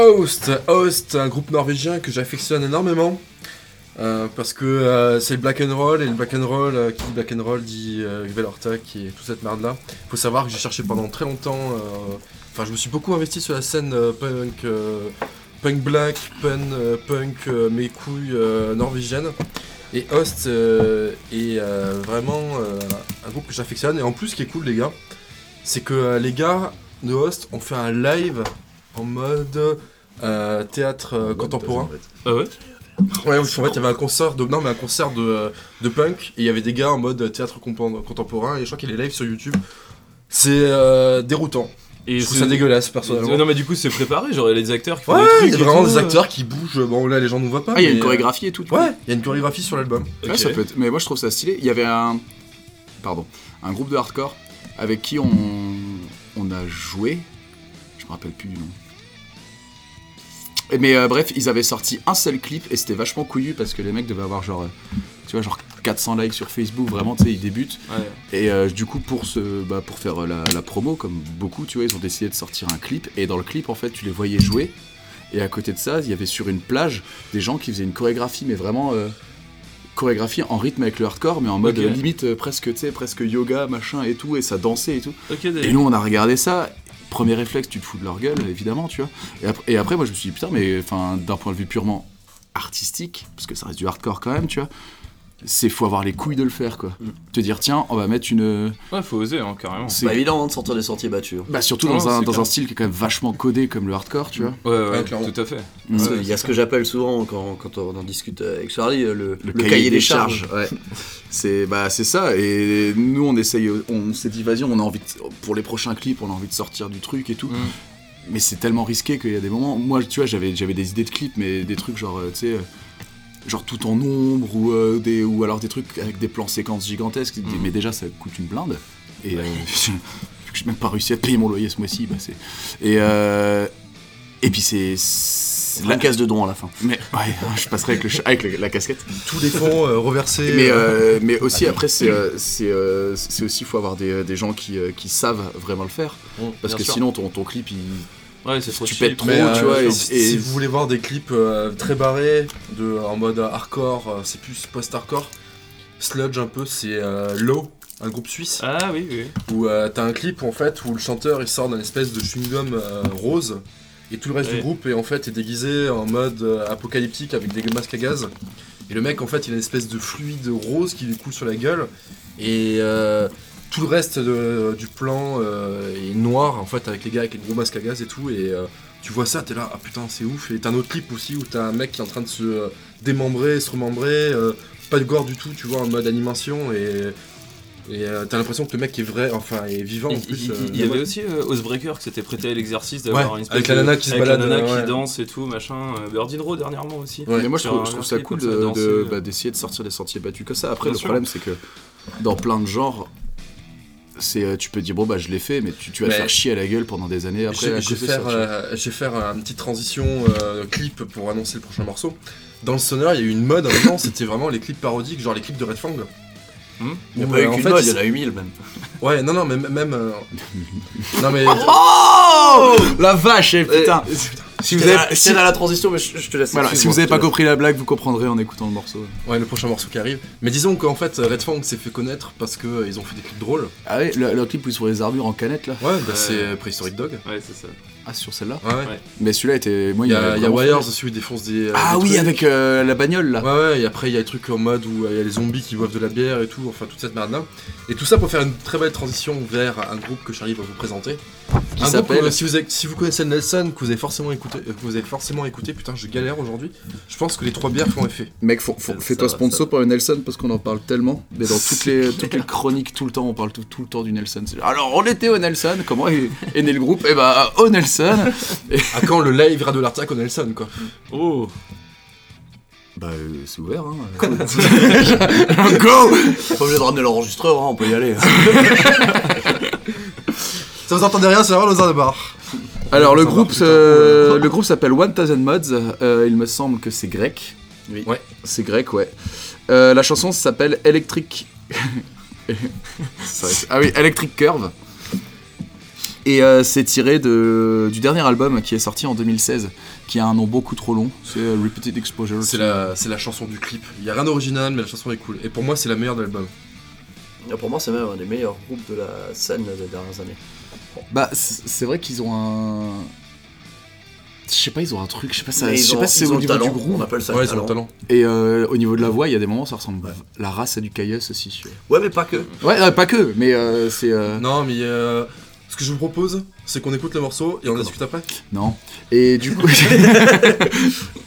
Host, Host, un groupe norvégien que j'affectionne énormément. Euh, parce que euh, c'est le black and roll et le black and roll euh, qui dit black and roll dit Velorta qui est toute cette merde là. Faut savoir que j'ai cherché pendant très longtemps. Enfin, je me suis beaucoup investi sur la scène punk, punk black, punk, punk mes couilles norvégiennes. Et Host est vraiment un groupe que j'affectionne. Et en plus, ce qui est cool, les gars, c'est que les gars de Host ont fait un live en mode euh, théâtre euh, contemporain. Ah ouais Ouais, en fait, il y avait un concert de, non, mais un concert de, de punk et il y avait des gars en mode théâtre contemporain et je crois qu'il est live sur YouTube. C'est euh, déroutant. Et je trouve ça dégueulasse personnellement. Non mais du coup c'est préparé, genre il y a des acteurs qui font Ouais, des trucs. il y a vraiment tout, des euh. acteurs qui bougent. Bon, là, les gens ne voient pas. Ah, il y a une euh, chorégraphie et tout. Ouais, il y a une chorégraphie sur l'album. Ouais, ça peut être- Mais moi je trouve ça stylé. Il y avait un. Pardon. Un groupe de hardcore avec qui on, on a joué. Je me rappelle plus du nom. Mais euh, bref, ils avaient sorti un seul clip et c'était vachement couillu parce que les mecs devaient avoir genre. euh, Tu vois, genre 400 likes sur Facebook, vraiment, tu sais, ils débutent. Ouais. Et euh, du coup, pour, ce, bah, pour faire la, la promo, comme beaucoup, tu vois, ils ont décidé de sortir un clip. Et dans le clip, en fait, tu les voyais jouer. Et à côté de ça, il y avait sur une plage des gens qui faisaient une chorégraphie, mais vraiment euh, chorégraphie en rythme avec le hardcore, mais en mode limite presque, tu sais, presque yoga, machin et tout, et ça dansait et tout. Et nous, on a regardé ça. Premier réflexe, tu te fous de leur gueule, évidemment, tu vois. Et après, et après moi, je me suis dit, putain, mais d'un point de vue purement artistique, parce que ça reste du hardcore quand même, tu vois, c'est faut avoir les couilles de le faire, quoi. Te dire, tiens, on va mettre une. Ouais, faut oser, hein, carrément. c'est- Pas évident hein, de sortir des sentiers battus. hein. Bah, surtout Non, dans, un, dans un style qui est quand même vachement codé comme le hardcore, tu vois. Ouais, ouais, Ouais, clairement. tout à fait. Mm. Qu'il y a ce que j'appelle souvent quand, quand on en discute avec Charlie, euh, le, Le, le cahier, des charges. ouais. c'est bah c'est ça et nous on essaye on s'est dit vas-y on a envie de- pour les prochains clips on a envie de sortir du truc et tout Mm. mais c'est tellement risqué qu'il y a des moments moi tu vois j'avais j'avais des idées de clips mais des trucs genre euh, tu sais euh, genre tout en ombre ou euh, des ou alors des trucs avec des plans séquences gigantesques Mm. mais déjà ça coûte une blinde et euh, vu que j'ai même pas réussi à payer mon loyer ce mois-ci bah c'est et euh, et puis c'est La caisse de dons à la fin. mais ouais je passerai avec, le ch- avec le- la casquette Tous les fonds euh, reversés. mais, euh, mais aussi après c'est euh, euh, aussi faut avoir des, des gens qui, qui savent vraiment le faire parce que sûr. sinon ton, ton clip il Ouais, c'est trop tu pètes trop Mais, euh, tu vois et, si, et- si vous voulez voir des clips euh, très barrés, de, en mode hardcore, euh, c'est plus post-hardcore, sludge un peu, c'est Low, un groupe suisse, Ah oui, oui. où euh, t'as un clip en fait où le chanteur il sort d'un espèce de chewing-gum euh, rose, et tout le reste Ouais. du groupe est en fait est déguisé en mode euh, apocalyptique avec des masques à gaz. Et le mec en fait il a une espèce de fluide rose qui lui coule sur la gueule, et euh, tout le reste de- du plan euh, est noir en fait avec les gars avec les gros masques à gaz et tout, et euh, tu vois ça, t'es là, ah putain, c'est ouf. Et t'as un autre clip aussi où t'as un mec qui est en train de se euh, démembrer, se remembrer, euh, pas de gore du tout, tu vois, en mode animation. Et, et euh, t'as l'impression que le mec est vrai, enfin, est vivant en Il, plus. il- euh, il y avait aussi euh, Oathbreaker qui s'était prêté à l'exercice d'avoir Ouais, une espèce avec la de- nana qui se avec balade, la nana euh, ouais. qui danse et tout, machin. Birdie Row dernièrement aussi. Ouais. mais moi je trouve, je ça cool de- de- bah, d'essayer de sortir des sentiers battus comme ça après Bien le sûr. problème c'est que dans plein de genres c'est euh, tu peux dire bon bah je l'ai fait mais tu, tu vas te faire chier à la gueule pendant des années après Je je vais ça, faire, euh, je vais faire euh, une petite transition euh, clip pour annoncer le prochain morceau. Dans le sonore, il y a eu une mode à un moment, c'était vraiment les clips parodiques, genre les clips de Red Fang. Hmm. Il n'y a pas euh, eu qu'une mode, il y en a eu mille même. Ouais, non, non, mais même. euh, non, mais. oh la vache eh, putain si vous avez si, dans la transition, mais je, je te laisse. voilà, si vous avez je pas compris la blague vous comprendrez en écoutant le morceau Ouais, le prochain morceau qui arrive. Mais disons qu'en fait, Red Fang s'est fait connaître parce qu'ils ont fait des clips drôles. ah ouais le, le clip où ils sont les armures en canette là Ouais, bah c'est Prehistoric Dog. Ouais, c'est ça. ah sur celle-là Ouais, mais celui-là était moi Il y a, il y a Wires aussi où ils défoncent des. euh, ah des oui trucs. avec euh, la bagnole là Ouais, ouais, et après il y a des trucs en mode où euh, il y a les zombies qui boivent de la bière et tout, enfin toute cette merde là. Et tout ça pour faire une très belle transition vers un groupe que Charlie va vous présenter. Qui s'appelle- que, si, vous avez- si vous connaissez Nelson, que vous avez forcément écouté, euh, que vous avez forcément écouté, putain je galère aujourd'hui, je pense que les trois bières font effet. Mec, fais-toi sponsor le Nelson parce qu'on en parle tellement. Mais dans toutes les, toutes les chroniques, tout le temps, on parle tout, tout le temps du Nelson. Alors, on était au Nelson. Comment est, est né le groupe? Eh bah, au Nelson. À quand le live Radio l'Artac au Nelson quoi? Oh Bah, euh, c'est ouvert, hein. Go Pas obligé de ramener l'enregistreur, hein, on peut y aller. Ça vous entendez rien, c'est vraiment le de bar. Alors, le groupe, euh, le groupe s'appelle 1000 Mods. Euh, il me semble que c'est grec. Oui. Ouais. C'est grec, ouais. Euh, la chanson s'appelle Electric. Ah oui, Electric Curve. Et euh, c'est tiré de, du dernier album qui est sorti en 2016, qui a un nom beaucoup trop long. C'est Repeated Exposure. C'est la, c'est la chanson du clip. Il y a rien d'original, mais la chanson est cool. Et pour moi, c'est la meilleure de l'album. Et Pour moi, c'est même un des meilleurs groupes de la scène des dernières années. Bah, c'est vrai qu'ils ont un. Je sais pas, ils ont un truc, je sais pas, ça, je sais ont- pas si c'est au niveau talent, du groove. On appelle ça Ouais, le ils ont le talent. talent. Et euh, au niveau de la voix, il y a des moments, ça ressemble. La race à du Caius aussi. Ouais, mais pas que. Ouais, euh, pas que, mais euh, c'est. euh, Non, mais euh, ce que je vous propose, c'est qu'on écoute le morceau et on en discute après. Non. Et du coup.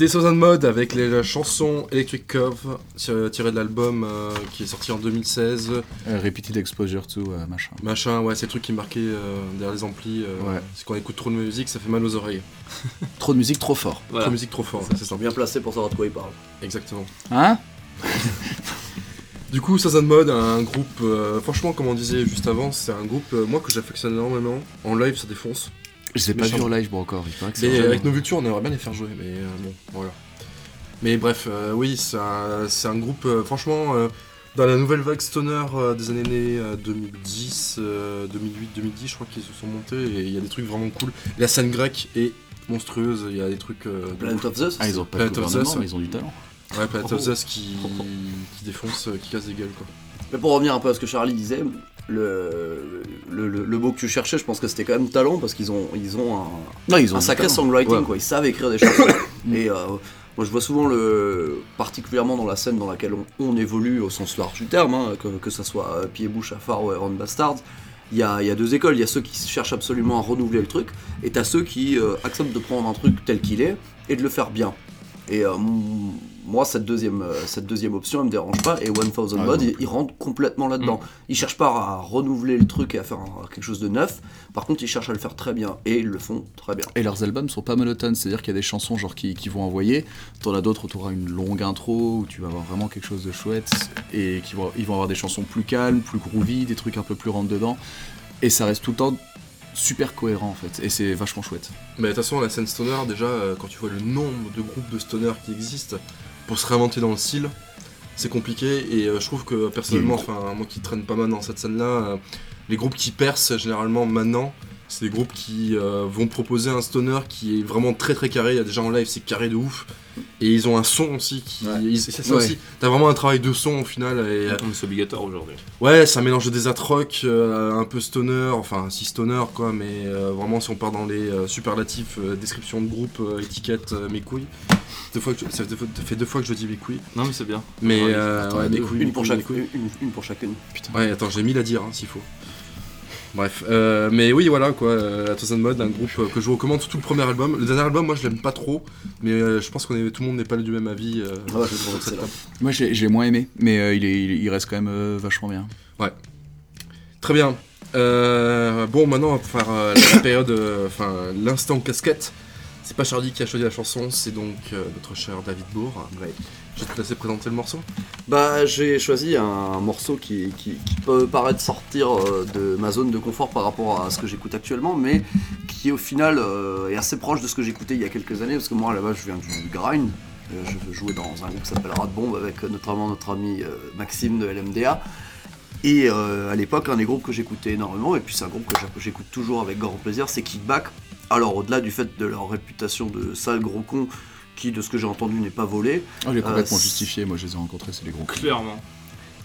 C'était Susan Mode avec les, la chanson Electric Cove tirée de l'album euh, qui est sorti en 2016. Euh, Repeated Exposure to euh, machin. Machin, ouais, c'est le truc qui marquait euh, derrière les amplis. euh, Ouais. C'est quand on écoute trop de musique, ça fait mal aux oreilles. Trop de musique, trop fort. Voilà. Trop de musique trop fort, c'est ça. Bien placé pour savoir de quoi il parle. Exactement. Hein? Du coup, Susan Mode, un groupe, euh, franchement, comme on disait juste avant, c'est un groupe, euh, moi, que j'affectionne énormément. En live, ça défonce. Je sais pas Méchant. vu en live bon, encore. Il Mais avec nos vultures, on aimerait bien les faire jouer, mais euh, bon, voilà. Mais bref, euh, oui, c'est un, groupe, euh, franchement, euh, dans la nouvelle vague stoner euh, des années euh, 2010, euh, 2008, 2010, je crois qu'ils se sont montés, et il y a des trucs vraiment cool. La scène grecque est monstrueuse, il y a des trucs... euh, de Planet of Zeus Ah, ils ont pas de Planet of gouvernement, Zeus. mais ils ont du talent. Ouais, Planet of. Zeus qui, qui défonce, qui casse des gueules, quoi. Mais pour revenir un peu à ce que Charlie disait, le, le, mot que tu cherchais, je pense que c'était quand même talent parce qu'ils ont, ils ont un, Non, ils ont un du sacré talent. songwriting, Ouais. quoi. Ils savent écrire des chansons. et euh, moi, je vois souvent le, particulièrement dans la scène dans laquelle on, on évolue au sens large du terme, hein, que, que ça soit euh, Pied Bouche, Afar ou Iron Bastards. Il y a, il y a deux écoles. Il y a ceux qui cherchent absolument à renouveler le truc, et t'as ceux qui euh, acceptent de prendre un truc tel qu'il est et de le faire bien. Et euh, moi, cette deuxième, euh, cette deuxième option, elle me dérange pas. Et 1000 Ah, Mod, ils, rentrent complètement là-dedans. Ils cherchent pas à renouveler le truc et à faire un- quelque chose de neuf. Par contre, ils cherchent à le faire très bien. Et ils le font très bien. Et leurs albums sont pas monotones, c'est-à-dire qu'il y a des chansons genre qui, qui vont envoyer, t'en as d'autres où tu auras une longue intro, où tu vas avoir vraiment quelque chose de chouette, et qui vont, ils vont avoir des chansons plus calmes, plus groovy, des trucs un peu plus rentre dedans, et ça reste tout le temps super cohérent en fait, et c'est vachement chouette. Mais de toute façon, la scène stoner, déjà, euh, quand tu vois le nombre de groupes de stoner qui existent, pour se réinventer dans le style, c'est compliqué. Et euh, je trouve que personnellement, a enfin, moi qui traîne pas mal dans cette scène-là, euh, les groupes qui percent généralement maintenant, c'est des groupes qui euh, vont proposer un stoner qui est vraiment très très carré. Il y a déjà en live, c'est carré de ouf. Et ils ont un son aussi qui. Ouais. ils- C'est ça Ouais. aussi. T'as vraiment un travail de son au final. Et, C'est obligatoire aujourd'hui. Ouais, c'est un mélange de désert rock, euh, un peu stoner, enfin si stoner quoi, mais euh, vraiment si on part dans les euh, superlatifs, euh, description de groupe, euh, étiquette, euh, mes couilles. Deux fois que je- ça fait deux fois- ça fait deux fois que je dis mes couilles. Non, mais c'est bien. Mais Ouais, euh, attends, ouais, deux. mes couilles, Une mes pour, couilles, mes chaque, couilles. une, une pour chacune. Ouais, attends, j'ai mille à dire hein, s'il faut. Bref, euh, mais oui, voilà quoi, euh, Thousand Mode, un groupe euh, que je vous recommande, surtout le premier album. Le dernier album, moi je l'aime pas trop, mais euh, je pense qu'on est tout le monde n'est pas du même avis. euh, Ah ouais, je. Moi j'ai j'ai moins aimé, mais euh, il, est, il, il reste quand même euh, vachement bien. Très bien. Euh, bon, maintenant on va faire euh, la période, euh, enfin l'instant casquette. C'est pas Charlie qui a choisi la chanson, c'est donc euh, notre cher David Bourg. Je vais te laisser présenter le morceau. Bah, j'ai choisi un morceau qui, peut paraître sortir euh, de ma zone de confort par rapport à ce que j'écoute actuellement, mais qui au final euh, est assez proche de ce que j'écoutais il y a quelques années, parce que moi là-bas je viens du grind. Euh, Je jouais dans un groupe qui s'appelle Rat Bomb avec notamment notre ami Maxime de LMDA. Et à l'époque, un des groupes que j'écoutais énormément, et puis c'est un groupe que j'écoute toujours avec grand plaisir, c'est Kickback. Alors au-delà du fait de leur réputation de sale gros con, qui de ce que j'ai entendu n'est pas volé, Oh, il est complètement c'est- justifié, moi je les ai rencontrés, c'est des gros. Clairement.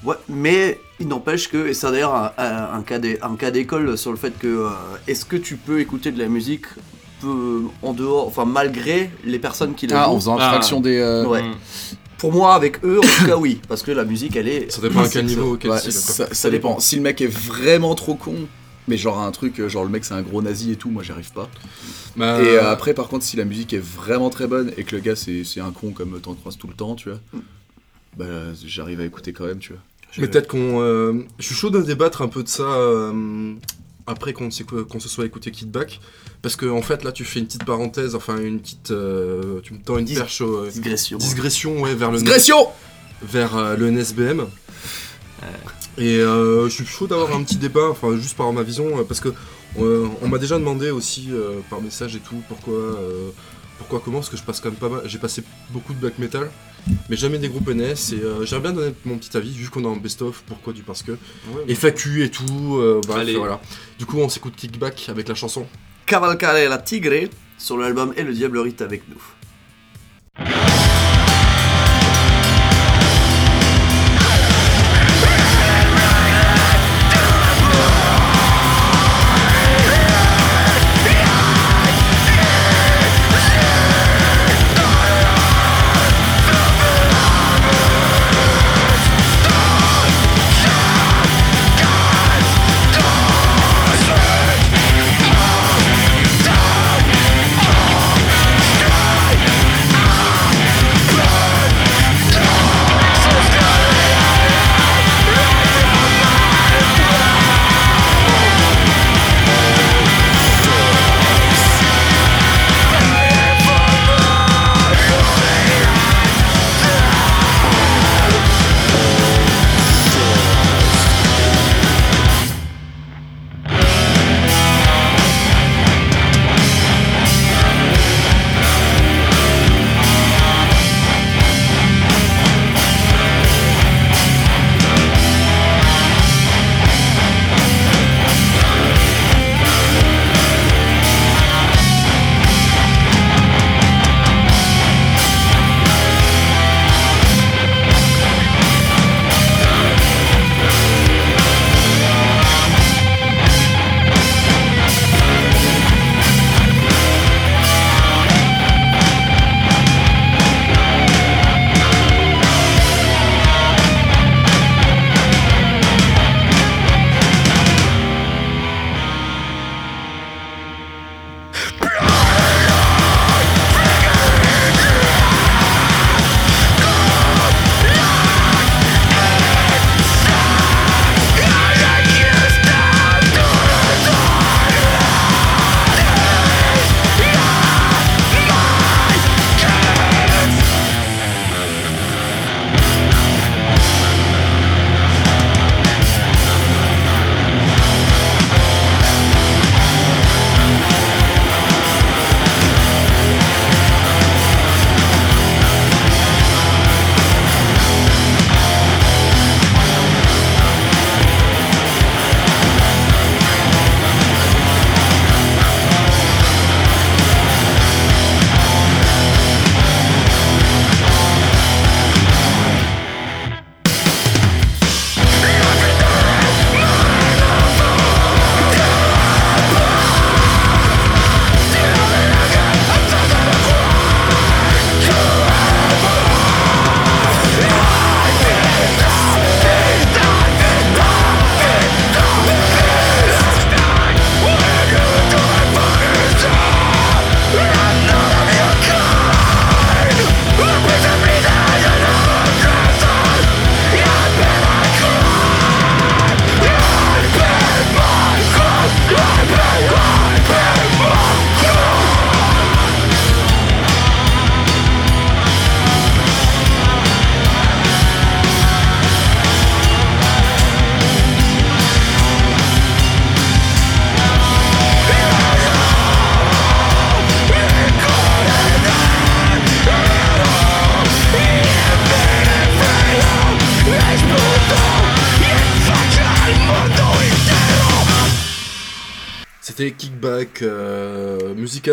Ouais, mais il n'empêche que, et c'est d'ailleurs un, un- un cas d'école sur le fait que euh, est-ce que tu peux écouter de la musique peu en dehors, enfin malgré les personnes qui la Ah, en faisant Ah. abstraction des. euh, Ouais. Mm. Pour moi, avec eux, en tout cas, oui, parce que la musique, elle est. Ça dépend à quel niveau, quel ouais, style. ça, ça dépend. Si le mec est vraiment trop con, mais genre un truc, euh, genre le mec c'est un gros nazi et tout, moi j'y arrive pas. Bah, Et euh, après, par contre, si la musique est vraiment très bonne et que le gars c'est c'est un con comme t'en croises tout le temps, tu vois, bah j'arrive à écouter quand même, tu vois. Mais peut-être qu'on. euh, je suis chaud de débattre un peu de ça euh, après qu'on se soit écouté Kidback. Parce que en fait, là, tu fais une petite parenthèse, enfin, une petite. euh, tu me tends une Dis- perche. euh, Digression. digression, ouais, vers le. Digression vers euh, le NSBM. Et euh, je suis chaud d'avoir un petit débat, enfin juste par ma vision, euh, parce que euh, on m'a déjà demandé aussi euh, par message et tout pourquoi, euh, pourquoi comment, parce que je passe quand même pas mal, j'ai passé beaucoup de black metal, mais jamais des groupes NS, et euh, j'aimerais bien donner mon petit avis, vu qu'on est en best-of, pourquoi du parce que, Ouais, FAQ et tout, euh, bref, Allez. voilà. Du coup on s'écoute Kickback avec la chanson. Cavalcare la Tigre sur l'album Et le Diable rite avec nous.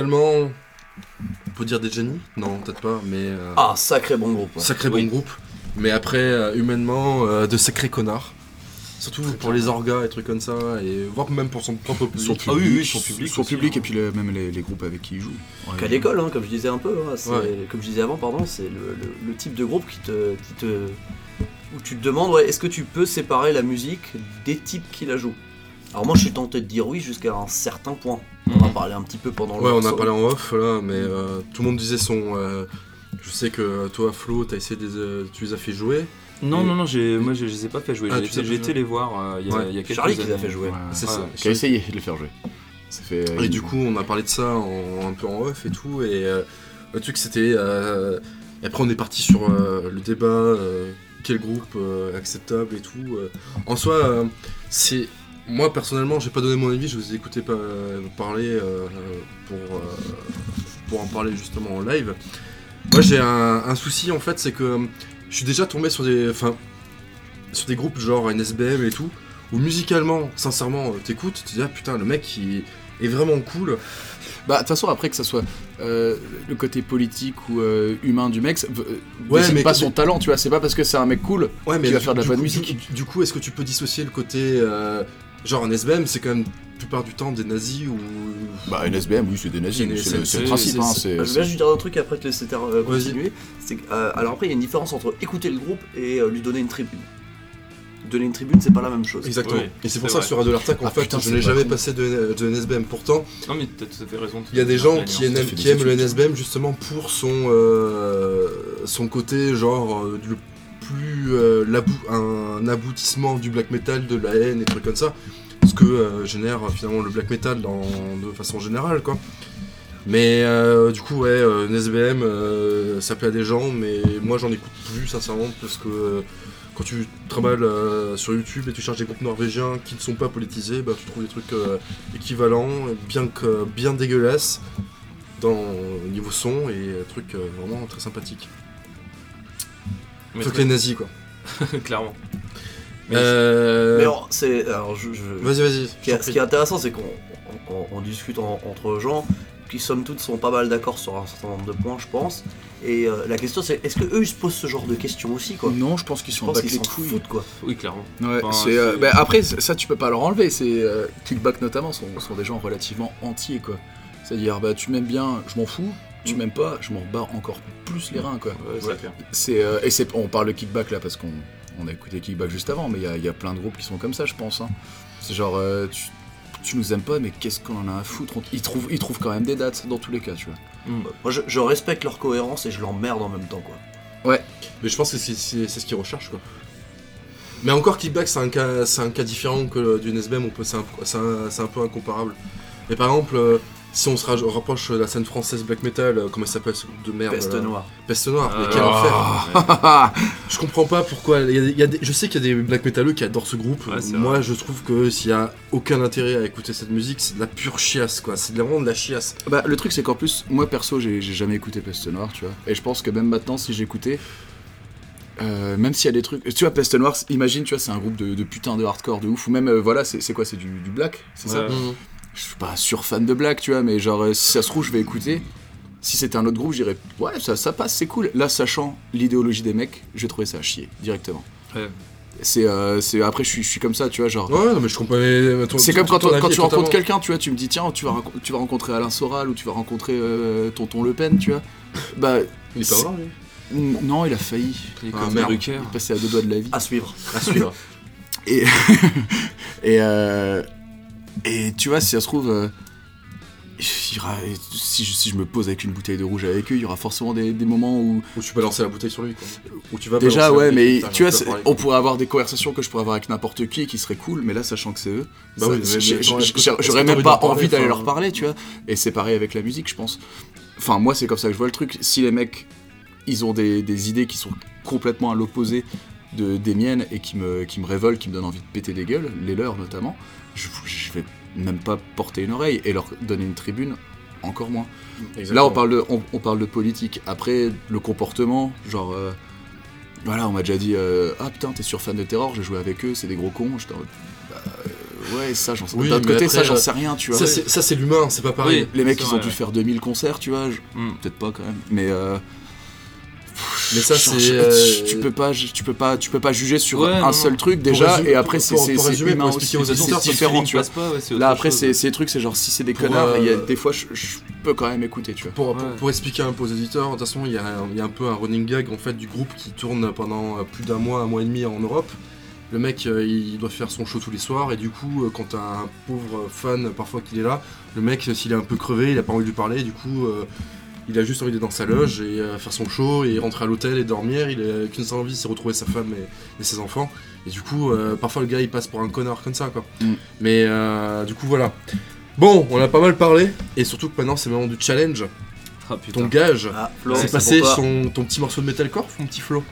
Musicalement, on peut dire des génies Non, peut-être pas, mais. euh, Ah, sacré bon groupe. ouais. Sacré Oui. bon groupe. Mais après, euh, humainement, euh, de sacrés connards. Surtout pour les orgas et trucs comme ça, et voire même pour son propre public. Ah oui, oui, son public Son aussi, public hein. et puis même les, les groupes avec qui il joue. Ouais. Qu'à l'école, hein, comme je disais un peu, hein, Ouais. comme je disais avant, pardon, c'est le, le- le type de groupe qui te, qui te, où tu te demandes, ouais, est-ce que tu peux séparer la musique des types qui la jouent? Alors moi, je suis tenté de dire oui jusqu'à un certain point. On en a parlé un petit peu pendant le Ouais, on a parlé en off là, mais euh, tout le monde disait son. euh, je sais que toi, Flo, t'as essayé de les, euh, tu les as fait jouer. Non, Et- non, non, j'ai, moi je, je les ai pas fait jouer. Ah, j'ai tu été, les as j'ai été voir euh, il y a, Ouais. il y a quelques Charlie qui les a fait jouer. Ouais. C'est Ouais. ça. Qui a essayé de les faire jouer. Ça fait, euh, Et une- du coup, on a parlé de ça en, un peu en off et tout. Et euh, le truc, c'était. euh, et après, on est parti sur euh, le débat euh, quel groupe euh, acceptable et tout. euh. En soi, euh, c'est. Moi, personnellement, j'ai pas donné mon avis, je vous ai écouté pa- parler euh, pour, euh, pour en parler justement en live. Moi, j'ai un, un souci en fait, c'est que euh, je suis déjà tombé sur des. Enfin, sur des groupes genre NSBM et tout, où musicalement, sincèrement, euh, t'écoutes, tu te dis, ah putain, le mec, il est vraiment cool. Bah, de toute façon, après que ça soit euh, le côté politique ou euh, humain du mec, euh, Ouais, mais pas son talent, tu vois. C'est pas parce que c'est un mec cool. Ouais, Qui va faire de la bonne musique. Du, du coup, est-ce que tu peux dissocier le côté. Genre, un SBM, c'est quand même la plupart du temps des nazis ou. Bah, NSBM, oui, c'est des nazis, C'est- le, principe. hein, c'est- Je vais juste dire un truc après te laisser euh, Vas-y. continuer. C'est que, euh, alors après, il y a une différence entre écouter le groupe et euh, lui donner une tribune. Donner une tribune, c'est pas la même chose. Exactement. Oui, et c'est pour ça vrai. sur Radio Lartac, en Ah, fait, putain, je n'ai pas jamais passé de, de NSBM. Pourtant, Non, mais t'as tout à fait raison. il y a des gens qui, aiment, fait qui des aiment le. NSBM justement pour son, euh, son côté, genre, euh, le plus. euh, un aboutissement du black metal, de la haine et trucs comme ça. Ce que euh, génère euh, finalement le black metal de façon générale, quoi. Mais du coup, ouais, euh, ça plaît à des gens, mais moi j'en écoute plus sincèrement parce que quand tu travailles sur YouTube et tu cherches des groupes norvégiens qui ne sont pas politisés, bah, tu trouves des trucs équivalents, bien que bien dégueulasses dans niveau son et trucs vraiment très sympathiques. Mais Trucs les nazis quoi. Clairement. Euh, Mais alors, c'est. Alors, je. je- Vas-y, vas-y. Ce qui est, ce qui est intéressant, c'est qu'on on- on discute en- entre gens qui, somme toute, sont pas mal d'accord sur un certain nombre de points, je pense. Et euh, la question, c'est est-ce que eux ils se posent ce genre de questions aussi, quoi? Non, je pense qu'ils sont qu'ils les foutent, quoi. Oui, clairement. Ouais, Enfin, c'est, euh, bah, après, ça tu peux pas leur enlever. C'est euh, Kickback notamment sont, sont des gens relativement entiers quoi. C'est-à-dire bah tu m'aimes bien, je m'en fous. Tu m'aimes pas, je m'en bats encore plus les reins quoi. Ouais, c'est euh, et c'est on parle de Kickback là parce qu'on on a écouté Kickback juste avant, mais il y a, il y a plein de groupes qui sont comme ça, je pense. hein. C'est genre euh, tu, tu nous aimes pas, mais qu'est-ce qu'on en a à foutre? Ils trouvent ils trouvent quand même des dates dans tous les cas, tu vois. Moi, je, je respecte leur cohérence et je l'emmerde en même temps, quoi. Mais je pense que c'est c'est- c'est ce qu'ils recherchent quoi. Mais encore Kickback c'est un cas c'est un cas différent que du NSBM, on peut c'est un, c'est un- c'est un peu incomparable. Mais par exemple euh, si on se rapproche de la scène française black metal, euh, comment il s'appelle ce groupe de merde Peste là noire. Peste Noire, mais Ah, quel enfer Je comprends pas pourquoi. il y a des- il y a des- je sais qu'il y a des black metaleux qui adorent ce groupe. Ouais, c'est Moi, vrai. je trouve que s'il y a aucun intérêt à écouter cette musique, c'est de la pure chiasse, quoi. C'est vraiment de la chiasse. Bah, le truc, c'est qu'en plus, moi perso, j'ai j'ai jamais écouté Peste Noire, tu vois. Et je pense que même maintenant, si j'écoutais, euh, même s'il y a des trucs. Tu vois, Peste Noire, imagine, tu vois, c'est un groupe de, de putain de hardcore de ouf. Ou même, euh, voilà, c'est c'est quoi C'est du, du black C'est ça Ouais. Je suis pas sur fan de black, tu vois, mais genre, euh, si ça se trouve, je vais écouter. Si c'était un autre groupe, je dirais, ouais, ça, ça passe, c'est cool. Là, sachant l'idéologie des mecs, j'ai trouvé ça à chier, directement. Ouais. C'est, euh, c'est- après, je suis, je suis comme ça, tu vois, genre. Ouais, non, mais je comprends. mais ton- C'est comme quand, ton quand avis tu rencontres quelqu'un, tu vois, tu me dis tiens, tu vas, renco- tu vas rencontrer Alain Soral ou tu vas rencontrer euh, Tonton Le Pen, tu vois. Bah Il est pas mort, lui non, il a failli. Il est Ah, comme merde. Il est passé à deux doigts de la vie. À suivre. À suivre. Et et euh, et tu vois, si ça se trouve, euh, il y aura- si, je, si je me pose avec une bouteille de rouge avec eux, il y aura forcément des, des moments où Ou tu peux lancer la bouteille sur lui, quoi. Ou tu vas déjà ouais, mais tu vois, on pourrait avoir des conversations que je pourrais avoir avec n'importe qui qui serait cool, mais là, sachant que c'est eux, Bah oui, j'aurais même pas envie d'aller leur parler, tu vois. Et c'est pareil avec la musique, je pense. Enfin, moi, c'est comme ça que je vois le truc. Si les mecs, ils ont des, des idées qui sont complètement à l'opposé de, des miennes et qui me, qui me révoltent, qui me donnent envie de péter des gueules, les leurs notamment, je, je vais même pas porter une oreille et leur donner une tribune, encore moins. Exactement. Là, on parle, de, on, on parle de politique. Après, le comportement, genre. euh, voilà, on m'a déjà dit euh, Ah putain, t'es sur fan de terror, j'ai joué avec eux, c'est des gros cons. J'étais Bah, euh, Ouais, ça, j'en sais Oui, D'un côté, après, ça, j'en euh, sais rien, tu vois. Ça, c'est- l'humain, c'est pas pareil. Oui. Les mecs, ils vrai, ont dû ouais. faire 2000 concerts, tu vois. je- Mm. Peut-être pas quand même. Mais. Mais ça, c'est. euh, Tu peux pas, tu peux pas, tu peux pas juger sur Ouais, un non, seul non. truc déjà, résumer- et après c'est pour- c'est différent, tu vois. pas, ouais, Là après c'est des trucs, c'est genre si c'est des Pour, connards, il y a euh, des fois je, je peux quand même écouter, tu vois. Pour, pour- Ouais. pour expliquer un peu aux éditeurs, de toute façon, il y, a un- il y a un peu un running gag en fait du groupe qui tourne pendant euh, plus d'un mois, un mois et demi en Europe. Le mec, il doit faire son show tous les soirs et du coup, quand t'as un pauvre fan parfois qu'il est là, le mec, s'il est un peu crevé, il a pas envie de lui parler, du coup, euh, il a juste envie d'être dans sa loge et euh, faire son show et rentrer à l'hôtel et dormir. Il a qu'une seule envie, c'est retrouver sa femme et, et ses enfants. Et du coup, euh, parfois le gars, il passe pour un connard comme ça, quoi. Mm. Mais euh, du coup, voilà. Bon, on a pas mal parlé et surtout que maintenant, c'est le moment du challenge. Ah. Ton gage. Ah, C'est passé son, ton petit morceau de metalcore, mon petit flow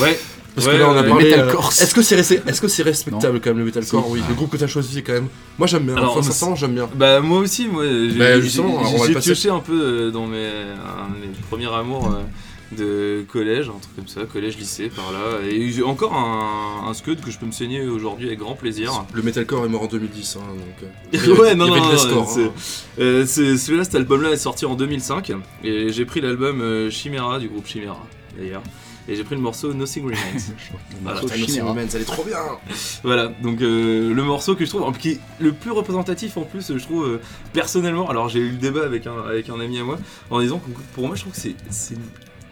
Ouais. Parce Ouais, que là on a ouais, parlé. metalcore. euh, Est-ce que c'est resté- est-ce que c'est respectable quand même le metalcore Si. Oui, le groupe que t'as choisi quand même. Moi j'aime bien. Alors, enfin, moi, sincèrement, j'aime bien. Bah moi aussi, moi j'ai Bah, pioché un peu euh, dans mes, premiers amours euh, de collège, un truc comme ça, collège, lycée, par là. Et j'ai encore un, un scud que je peux me saigner aujourd'hui avec grand plaisir. Le metalcore est mort en 2010, hein, donc. euh, ouais, non, non, non, hein. euh, celui-là, cet album-là est sorti en 2005 et j'ai pris l'album Chimera du groupe Chimera d'ailleurs. Et j'ai pris le morceau Nothing Remains. Voilà. Nothing. Remains, elle est trop bien. Voilà, donc euh, le morceau que je trouve, qui est le plus représentatif en plus, je trouve euh, personnellement. Alors j'ai eu le débat avec un, avec un ami à moi en disant que pour moi, je trouve que c'est c'est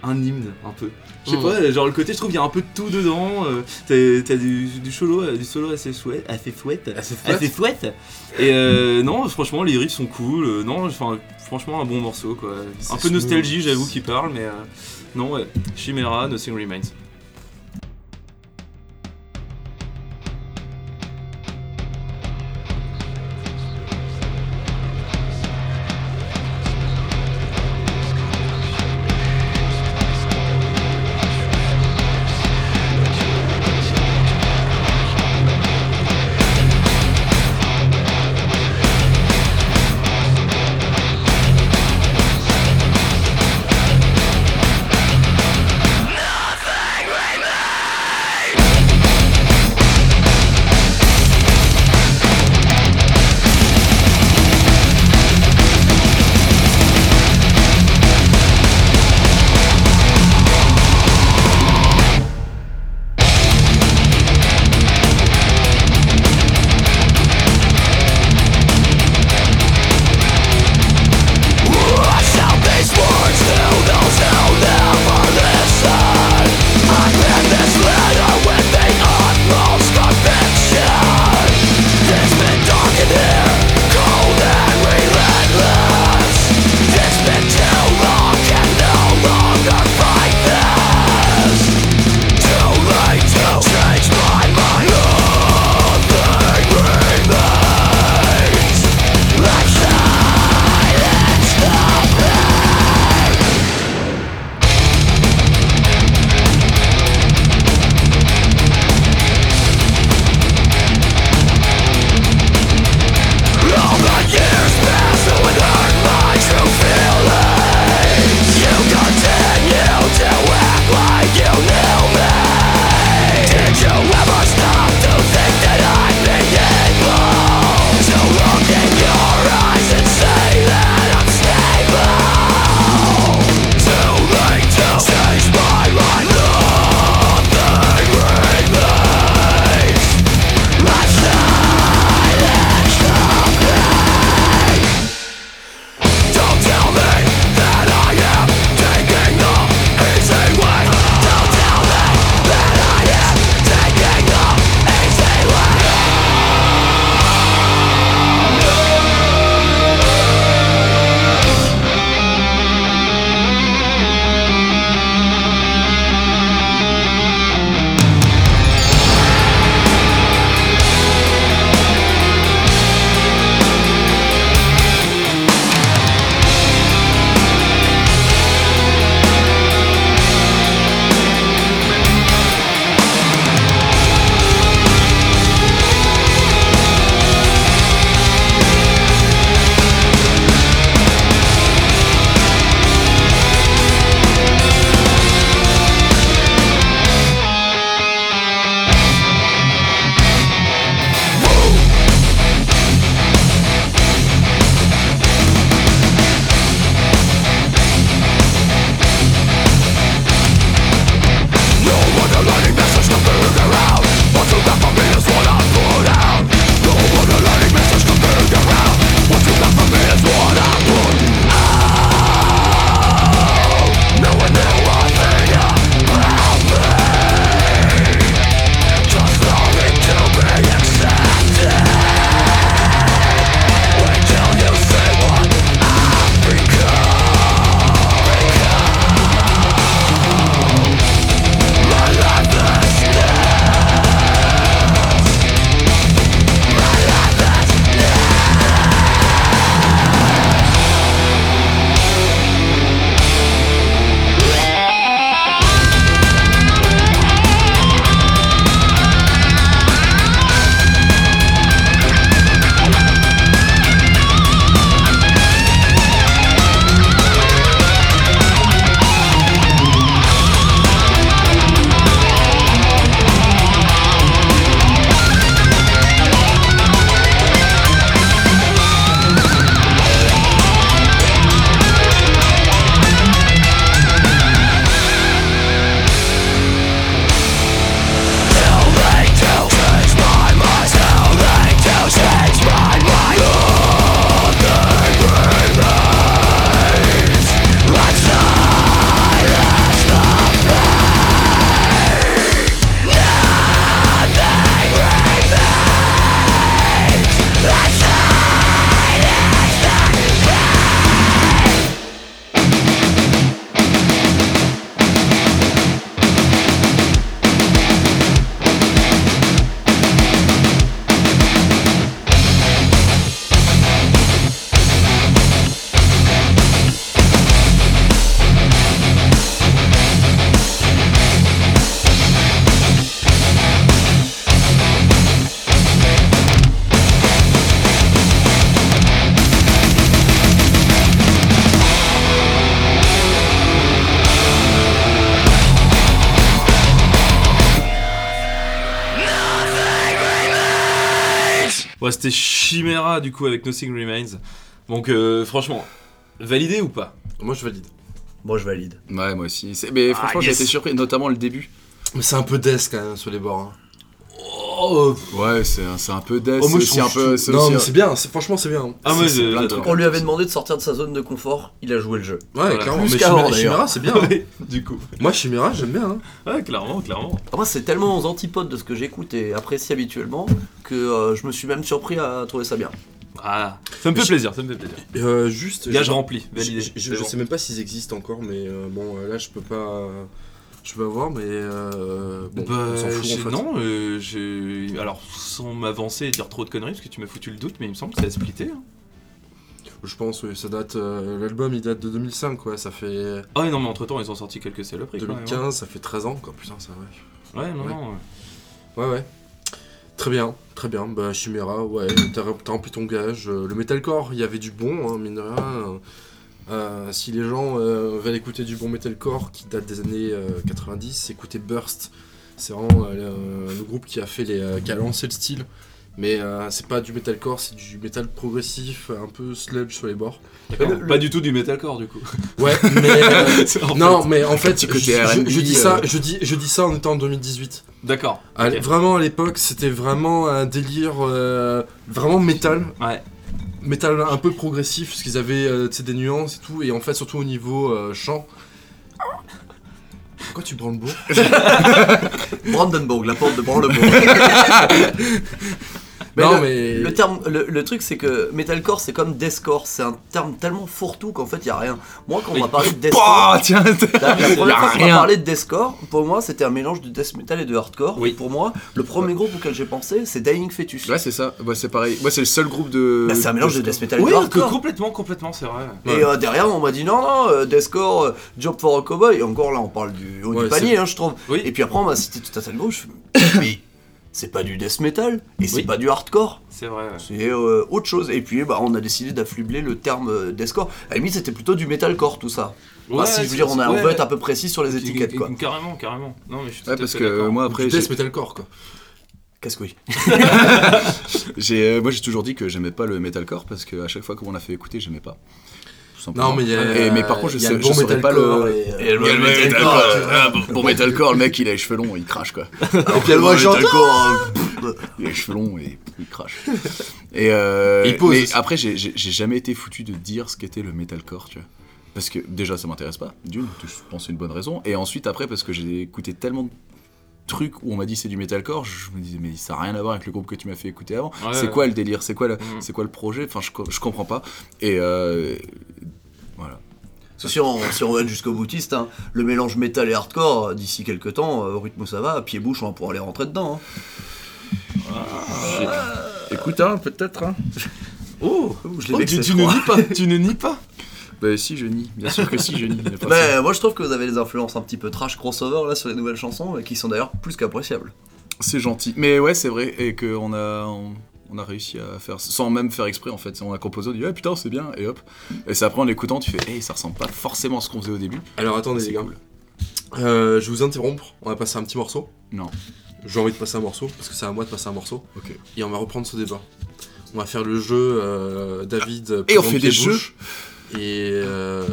un hymne un peu. Je sais Mhm. pas, genre le côté, je trouve qu'il y a un peu de tout dedans. euh, T'as t'as du, du solo, du solo assez chouette, assez chouette, Assez chouette. Et euh, non, franchement, les riffs sont cool. euh, non, enfin, franchement, un bon morceau quoi. C'est Un peu smooth. nostalgie, j'avoue, qui parle, mais euh, non, ouais. Chimera, Nothing Remains. Ouais, c'était Chimera du coup avec Nothing Remains. Donc euh, franchement, validé ou pas? Moi je valide. Moi, je valide. Ouais, moi aussi. C'est- Mais franchement, j'ai été surpris, notamment le début. Mais c'est un peu death quand même sur les bords. hein. Oh, Ouais, c'est un, c'est un peu death. Oh, moi, je un peu. je Non, aussi mais un- c'est bien, franchement c'est bien. Ah. On lui avait demandé de sortir de sa zone de confort, il a joué le jeu. Ouais, Voilà. clairement. Mais Chimera, c'est bien. hein. Ouais, du coup. Moi Chimera j'aime bien. hein. Ouais, clairement, clairement. Ah, Moi, c'est tellement aux antipodes de ce que j'écoute et apprécie habituellement que euh, je me suis même surpris à trouver ça bien. Ah, ça me fait plaisir, ça me fait plaisir. Euh, juste. Gage je- rempli, Je, validé. je- je C'est bon. sais même pas s'ils existent encore, mais euh, bon, euh, là je peux pas. Je peux pas voir, mais. Euh, bon, Bah, on s'en fout j'ai- en fait. non, euh, j'ai. Alors, sans m'avancer et dire trop de conneries, parce que tu m'as foutu le doute, mais il me semble que ça a splitté. hein. Je pense, oui, ça date. euh, L'album il date de 2005, quoi. Ça fait. Ah, ouais, non, mais entre temps, ils ont sorti quelques saloperies. quand même, 2015, ça fait 13 ans, quoi. Putain, ça, ouais. Ouais, Ouais, non, Ouais. non. ouais. Ouais, ouais. Très bien, très bien. Bah, Chimera, ouais, t'as t'as rempli ton gage. Euh, Le metalcore, il y avait du bon, hein, mine de rien. Euh, si les gens euh, veulent écouter du bon metalcore qui date des années euh, 90, écoutez Burst. C'est vraiment euh, le, groupe qui a, fait les, euh, qui a lancé le style. Mais euh, c'est pas du metalcore, c'est du metal progressif, un peu sludge sur les bords. Le- Pas du tout du metalcore, du coup. Ouais, mais. euh, non, fait- mais en fait, je, dis ça, euh. je, dis, je dis ça en étant en 2018. D'accord. À- ok. Vraiment à l'époque, c'était vraiment un délire euh, vraiment métal, Ouais. Métal un peu progressif, parce qu'ils avaient euh, des nuances et tout, et en fait surtout au niveau euh, chant. Pourquoi tu branles beau Brandenburg, la porte de Brandenburg. Mais Non le, mais le terme, le, le truc c'est que metalcore c'est comme deathcore, c'est un terme tellement fourre-tout qu'en fait il y a rien. Moi quand on m'a parlé de deathcore, Oh, tiens, la y première a fois qu'on m'a parlé de deathcore, pour moi c'était un mélange de death metal et de hardcore. Oui. Pour moi, le premier groupe auquel j'ai pensé c'est Dying Fetus. Ouais, c'est ça. Ouais, c'est pareil. Moi, c'est le seul groupe de. Bah, c'est un mélange de death metal et Oui, de que hardcore. complètement, complètement, c'est vrai. Et euh, derrière, on m'a dit non, non, euh, Deathcore, euh, Job for a Cowboy. Et encore là, on parle du haut Ouais, du panier, hein, je trouve. Oui. Et puis après, on m'a cité tout un tas de groupes. Je c'est pas du death metal et c'est Oui. pas du hardcore. C'est vrai. ouais. C'est euh, autre chose. Et puis, bah, on a décidé d'afflubler le terme euh, deathcore. À la limite, c'était plutôt du metalcore, tout ça. Ouais, si je veux dire, on, a, on veut être un peu précis sur les étiquettes, quoi. Carrément, carrément. Non, mais je suis tout Ouais, à parce fait que moi, après du death metalcore quoi. Qu'est-ce que oui j'ai, euh, moi, j'ai toujours dit que j'aimais pas le metalcore parce qu'à chaque fois qu'on l'a fait écouter, j'aimais pas. Tout simplement. Non mais il y a. Et- mais par contre, je sais- le je bon saurais pas metalcore le- et, Et le Il y a le metalcore, metalcore, euh, ah, bon, bon metalcore, le mec il a les cheveux longs, il crache quoi. Et puis, Le j'entends metalcore, euh, il a les cheveux longs et il crache. Et euh, Et il pose mais aussi. après, j'ai j'ai- j'ai jamais été foutu de dire ce qu'était le metalcore, tu vois. Parce que déjà, ça m'intéresse pas, d'une, je pense que c'est une bonne raison. Et ensuite, après, parce que j'ai écouté tellement de trucs où on m'a dit c'est du metalcore, je me disais, mais ça n'a rien à voir avec le groupe que tu m'as fait écouter avant. Ouais, c'est ouais. quoi le délire? C'est quoi, le- c'est quoi le projet? Enfin, je, je comprends pas. Et euh, voilà. Si on, si on va jusqu'au boutiste, hein, le mélange métal et hardcore, d'ici quelques temps, euh, au rythme où ça va, pied-bouche, on va pouvoir aller rentrer dedans. hein. Écoute, hein, peut-être. Hein. Oh, je l'ai Oh, tu, tu ne crois. nie pas, tu ne nies pas. Bah, si, je nie. Bien sûr que si, je nie. Mais euh, moi je trouve que vous avez des influences un petit peu trash crossover là sur les nouvelles chansons et qui sont d'ailleurs plus qu'appréciables. C'est gentil. Mais ouais, c'est vrai. Et qu'on a. On... on a réussi à faire sans même faire exprès en fait. On a composé, on dit ah putain c'est bien et hop. Et c'est après en écoutant tu fais hey ça ressemble pas forcément à ce qu'on faisait au début. Alors attendez les gars. cool. Euh, je vais vous interrompre, on va passer un petit morceau. Non. J'ai envie de passer un morceau, parce que c'est à moi de passer un morceau. Ok. Et on va reprendre ce débat. On va faire le jeu euh, David. Et on fait des Pied-Bouche, Et, euh,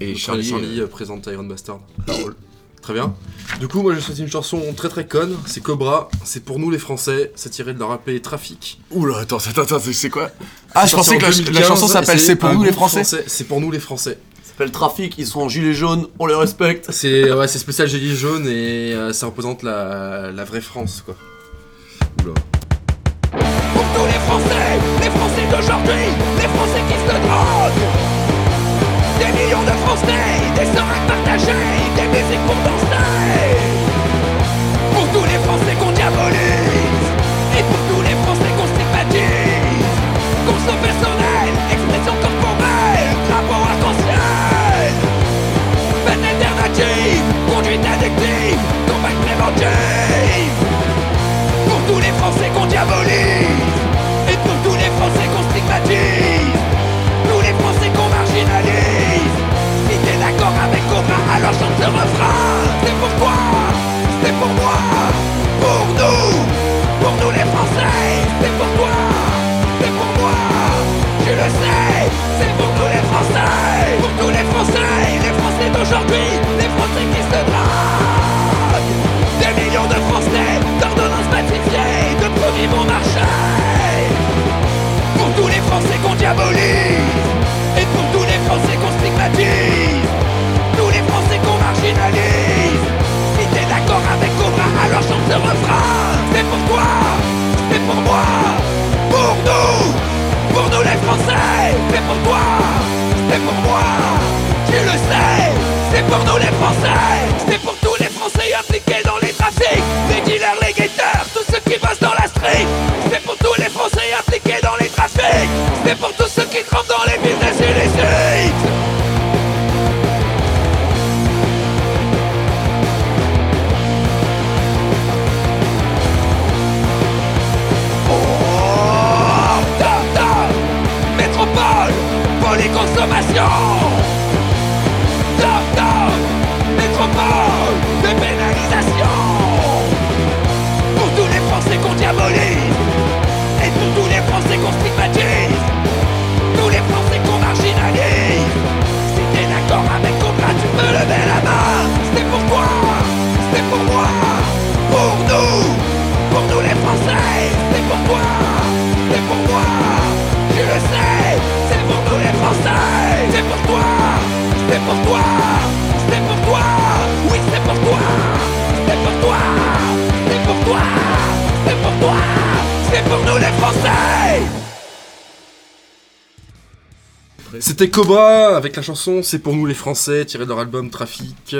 Et Charlie, Charlie euh, présente Iron Bastard. Très bien. Du coup, moi j'ai choisi une chanson très très conne. C'est Cobra. C'est pour nous les Français. C'est tiré de leur EP Trafic. Oula attends attends attends c'est quoi? Ah je pensais en que la, 2015, la chanson s'appelle C'est pour nous les Français. C'est pour nous les Français. Ça s'appelle Trafic, ils sont en gilet jaune, on les respecte. C'est ouais, c'est spécial gilet jaune et euh, ça représente la, la vraie France quoi. Oula. Pour tous les Français, les Français d'aujourd'hui, les Français qui se droguent. Millions de Français, des seringues partagées, des musiques pour danser. Pour tous les Français qu'on diabolise, et pour tous les Français qu'on stigmatise. Constat personnel, expression corporelle, drapeau arc-en-ciel. Peine alternative, conduite addictive, campagne préventive. Pour tous les Français qu'on diabolise Et pour tous les Français qu'on stigmatise Alors chante ce refrain C'est pour toi, c'est pour moi Pour nous, pour nous les Français. C'est pour toi, c'est pour moi Tu le sais, c'est pour nous les Français Pour tous les Français. C'était Cobra avec la chanson C'est pour nous les Français, tiré de leur album Trafic,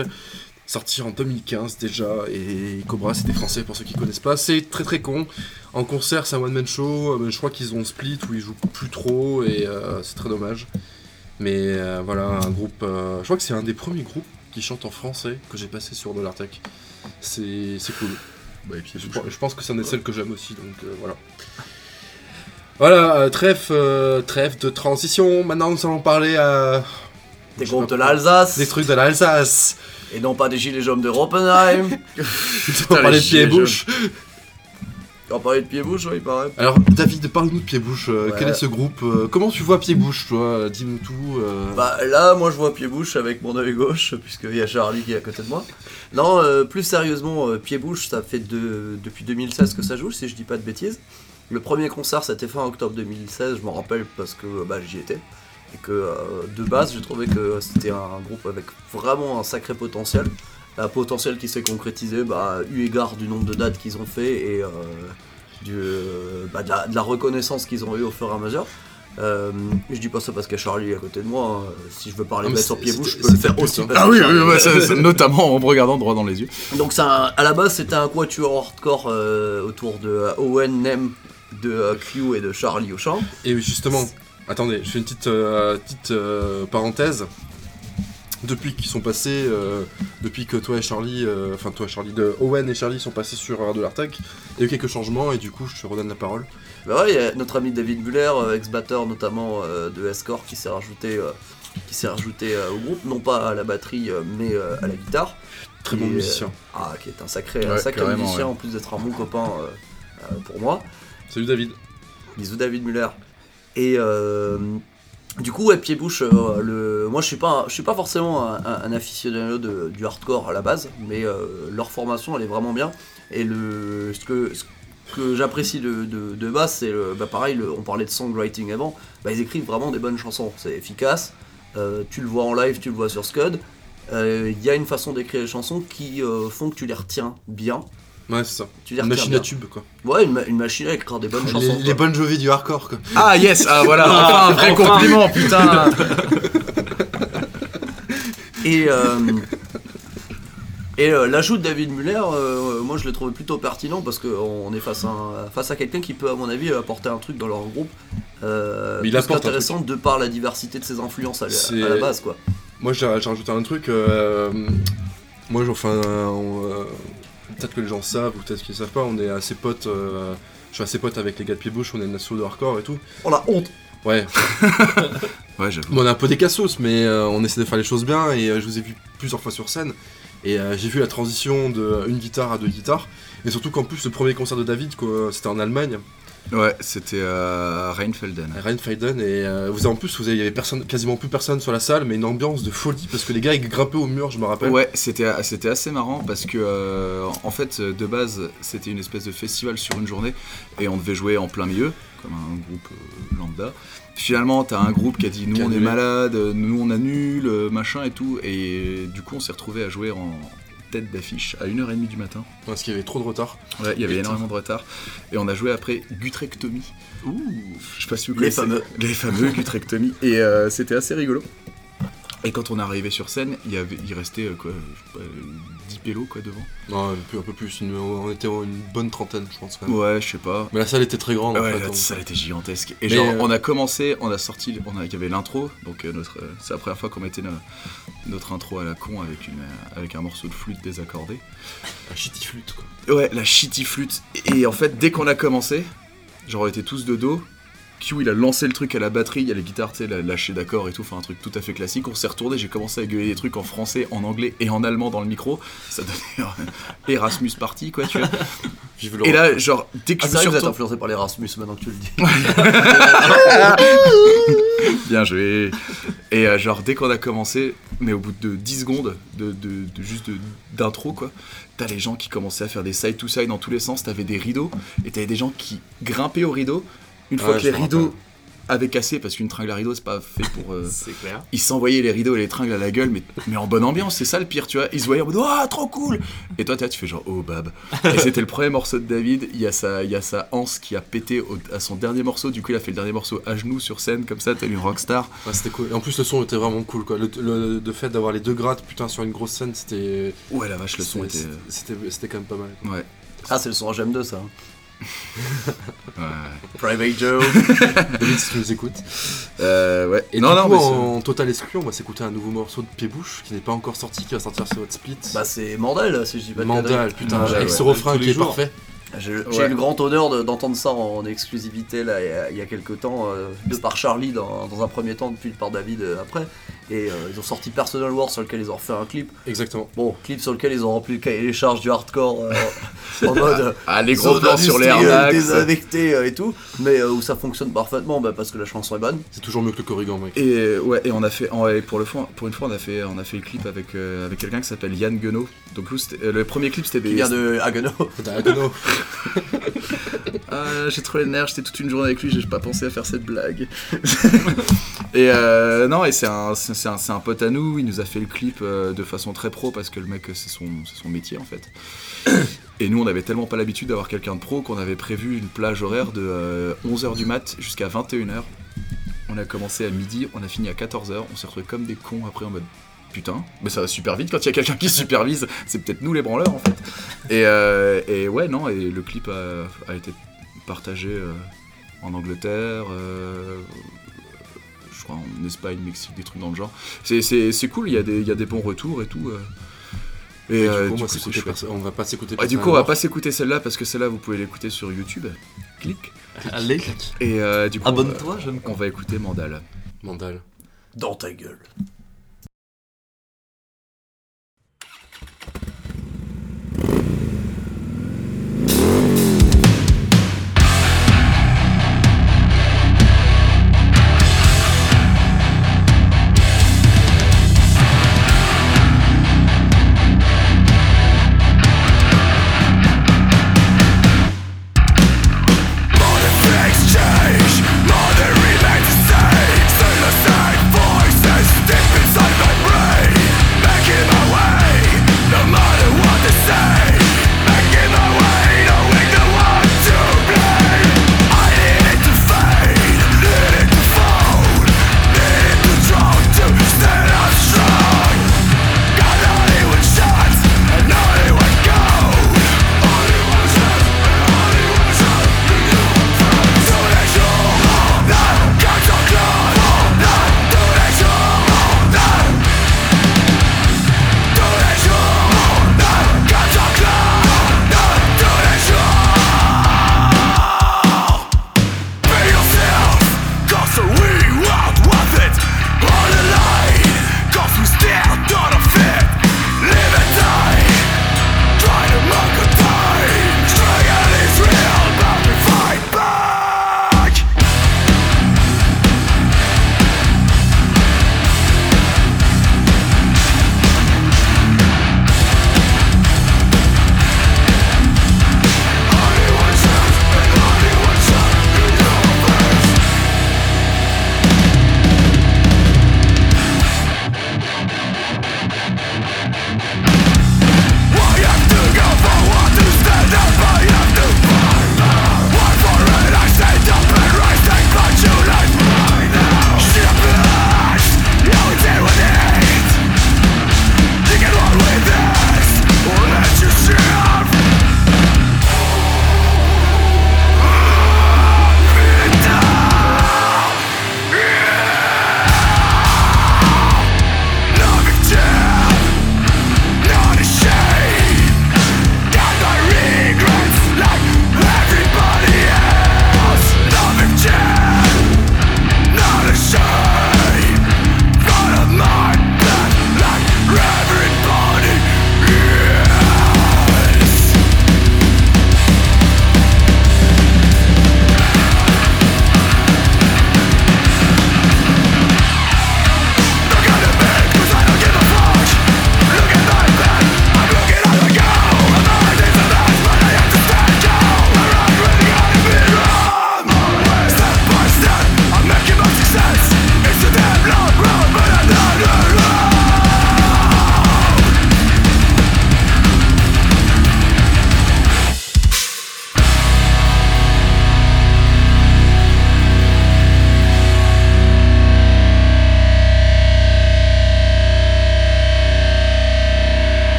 sorti en 2015 déjà. Et Cobra, c'était français pour ceux qui connaissent pas. C'est très très con. En concert, c'est un one-man show. euh, Je crois qu'ils ont split où ils jouent plus trop et euh, c'est très dommage. Mais euh, voilà, un groupe. euh, je crois que c'est un des premiers groupes qui chante en français que j'ai passé sur Dollar Tech. C'est cool. Bah, et puis, Je, je pense que c'est un des seuls que j'aime aussi, donc voilà. Voilà, euh, trêve, euh, trêve de transition. Maintenant, nous allons parler à Des groupes de l'Alsace. des trucs de l'Alsace. Et non pas des gilets jaunes de Roppenheim. On parler de pied et bouche. On parlait de pied-bouche, oui, il paraît. Alors, David, parle-nous de pied bouche. euh, Ouais. Quel est ce groupe euh, Comment tu vois pied bouche, toi Dis-nous tout. euh. Bah là, moi je vois pied-bouche avec mon œil gauche, puisqu'il y a Charlie qui est à côté de moi. Non, euh, plus sérieusement, euh, pied-bouche, ça fait de- depuis 2016 que ça joue, si je dis pas de bêtises. Le premier concert, c'était fin octobre 2016, je m'en rappelle parce que euh, bah, j'y étais. Et que euh, de base, j'ai trouvé que c'était un groupe avec vraiment un sacré potentiel. Un potentiel qui s'est concrétisé bah, eu égard du nombre de dates qu'ils ont fait et euh, du, bah, de, la, de la reconnaissance qu'ils ont eu au fur et à mesure. Euh, je dis pas ça parce qu'il y a Charlie à côté de moi. hein. Si je veux parler bête sur c'est- pied-bouche, je peux le faire aussi. parce Ah oui, oui, ça- ça- notamment en me regardant droit dans les yeux. donc un- à la base c'était un quatuor hardcore euh, autour de Owen, Nem, de euh, Q et de Charlie au chant. Et justement, attendez, je fais une petite, euh, petite euh, parenthèse. Depuis qu'ils sont passés, euh, depuis que toi et Charlie, euh, enfin toi Charlie, de Owen et Charlie sont passés sur Radio Lartac, il y a eu quelques changements et du coup je te redonne la parole. Bah ouais, il y a notre ami David Muller, euh, ex-batteur notamment euh, de Escort, qui s'est rajouté, euh, qui s'est rajouté euh, au groupe, non pas à la batterie euh, mais euh, à la guitare. Très Et, bon euh, musicien. Ah, qui est un sacré, un sacré musicien ouais. en plus d'être un bon copain euh, euh, pour moi. Salut David. Bisous David Muller. Et euh, du coup, ouais, pied-bouche, euh, moi je suis pas, suis pas forcément un, aficionado du hardcore à la base, mais euh, leur formation elle est vraiment bien. Et ce que, j'apprécie de, base, c'est bah, pareil, on parlait de songwriting avant, bah, ils écrivent vraiment des bonnes chansons, c'est efficace. Tu le vois en live, tu le vois sur Scud. Il y a une façon d'écrire les chansons qui font que tu les retiens bien. Ouais, c'est ça. Tu Une machine bien. à tube quoi. Ouais, une, ma- une machine à écrire des bonnes chansons. Les, bonnes jovies du hardcore quoi. Ah yes, ah voilà, enfin un vrai Enfin. compliment, putain. Et, euh, et euh, l'ajout de David Muller, euh, moi je l'ai trouvé plutôt pertinent parce qu'on est face à, un- face à quelqu'un qui peut, à mon avis, apporter un truc dans leur groupe. Euh, Mais il apporte un qu'intéressant de par la diversité de ses influences à, à la base, quoi. Moi j'ai rajouté un truc. euh, moi j'ai- enfin, euh, peut-être que les gens savent ou peut-être qu'ils savent pas, on est assez potes. euh, je suis assez pote avec les gars de Pied-Bouche, on est une asso de hardcore et tout. On a honte. Ouais, Ouais, j'avoue. Bon, on est un peu des cassos, mais euh, on essaie de faire les choses bien et euh, je vous ai vu plusieurs fois sur scène. Et euh, j'ai vu la transition de une guitare à deux guitares. Et surtout qu'en plus, le premier concert de David, quoi, c'était en Allemagne, Ouais, c'était à Rheinfelden. à Rheinfelden. Et euh, vous en plus, vous avez, il y avait personne, quasiment plus personne sur la salle, mais une ambiance de folie parce que les gars ils grimpaient au mur, je me rappelle. Ouais, c'était assez marrant parce que euh, en fait de base c'était une espèce de festival sur une journée et on devait jouer en plein milieu comme un groupe euh, lambda. Finalement, t'as un groupe qui a dit nous on est malade, nous on annule, euh, machin et tout et du coup on s'est retrouvé à jouer en tête d'affiche à 1h30 du matin. Parce qu'il y avait trop de retard. Ouais, il y avait Putain. énormément de retard et on a joué après Gutrectomie. Ouh. Je sais pas si vous Les connaissez. fameux. Les fameux Gutrectomie. Et euh, c'était assez rigolo. Et quand on est arrivé sur scène, il, y avait, il restait euh, quoi, je sais pas, 10 pélos quoi devant. Non, un peu, un peu plus, une- on était une bonne trentaine, je pense. quand même. Ouais, je sais pas. Mais la salle était très grande. en Ouais, fait, la donc- salle était gigantesque. Et Mais, genre, euh, on a commencé, on a sorti, on a, il y avait l'intro, donc euh, notre, euh, c'est la première fois qu'on mettait no- notre intro à la con avec, une, euh, avec un morceau de flûte désaccordé. Un shitty flûte quoi. Ouais, la shitty flûte. Et en fait, dès qu'on a commencé, genre on était tous de dos, Q il a lancé le truc à la batterie, il y a les guitares, tu sais, la- lâché d'accord et tout, enfin un truc tout à fait classique. On s'est retourné, j'ai commencé à gueuler des trucs en français, en anglais et en allemand dans le micro. Ça donnait Erasmus Party, quoi, tu vois. Et là, genre, dès que Ah, je me suis retourné- influencé par l'Erasmus maintenant que tu le dis. Bien joué. Et euh, genre, dès qu'on a commencé, mais au bout de 10 secondes, de, de- de- juste d'intro, quoi, t'as les gens qui commençaient à faire des side to side dans tous les sens, t'avais des rideaux, et t'avais des gens qui grimpaient aux rideaux. Une fois Ouais, que les rideaux rappelle. avaient cassé, parce qu'une tringle à rideau, c'est pas fait pour. euh, C'est clair. ils s'envoyaient les rideaux et les tringles à la gueule, mais, mais en bonne ambiance, c'est ça le pire, tu vois. Ils se voyaient en mode Ah, trop cool Et toi, t'es tu fais genre Oh, bab. Et c'était le premier morceau de David. Il y a sa, il y a sa anse qui a pété au- à son dernier morceau. Du coup, il a fait le dernier morceau à genoux sur scène, comme ça, t'as une rockstar. Ouais, c'était cool. Et en plus, le son était vraiment cool, quoi. Le, le- le fait d'avoir les deux grattes, putain, sur une grosse scène, c'était. Ouais, la vache, le son était. c'était- C'était quand même pas mal. Ouais. Ah, c'est le son HM2 ça. Ouais. Private Joe. David, si tu nous écoutes. Euh, ouais. Et non, du non, coup, mais c'est- en total exclu, on va s'écouter un nouveau morceau de Pied-Bouche qui n'est pas encore sorti, qui va sortir sur votre split. bah, c'est Mandel si je dis pas de Mandal, putain, Mandal, avec ouais. ce refrain qui est jours. parfait. J'ai Ouais. eu le grand honneur de- d'entendre ça en exclusivité là, il y a, il y a quelques temps, euh, de par Charlie dans, dans un premier temps, puis par David euh, après. Et euh, ils ont sorti Personal War sur lequel ils ont refait un clip. Exactement. Bon, clip sur lequel ils ont rempli le cahier des charges du hardcore euh, en mode Ah, les gros plans sur les euh, et tout, mais euh, où ça fonctionne parfaitement bah, parce que la chanson est bonne. C'est toujours mieux que le Corrigan, mec. Et ouais, et on a fait, en- et pour le fois, pour une fois, on a fait, on a fait le clip avec euh, avec quelqu'un qui s'appelle Yann Guenot. Donc euh, le premier clip, c'était Qui des. vient de Haguenau. Ah, j'ai trop les nerfs, j'étais toute une journée avec lui, j'ai pas pensé à faire cette blague. et euh, non, et c'est un, c'est c'est un, c'est un pote à nous, il nous a fait le clip euh, de façon très pro parce que le mec, c'est son, c'est son métier en fait. Et nous, on avait tellement pas l'habitude d'avoir quelqu'un de pro qu'on avait prévu une plage horaire de 11h du mat jusqu'à 21h. On a commencé à midi, on a fini à 14h, on s'est retrouvés comme des cons après en mode putain, mais ça va super vite quand il y a quelqu'un qui supervise, c'est peut-être nous les branleurs en fait. Et, euh, et ouais, non, et le clip a, a été partagé euh, en Angleterre, euh, je crois en Espagne, Mexique, des trucs dans le genre. C'est, c'est, c'est cool, il y, a des, il y a des bons retours et tout. euh. Et, Et euh, du coup, du on va coup, c'est s'écouter chouette. perso- on va pas s'écouter Ouais, du coup, on va pas s'écouter celle-là parce que celle-là, vous pouvez l'écouter sur YouTube. Clic. Allez. Et euh, du coup, Abonne-toi, j'aime on va écouter Mandal. Mandal. Dans ta gueule.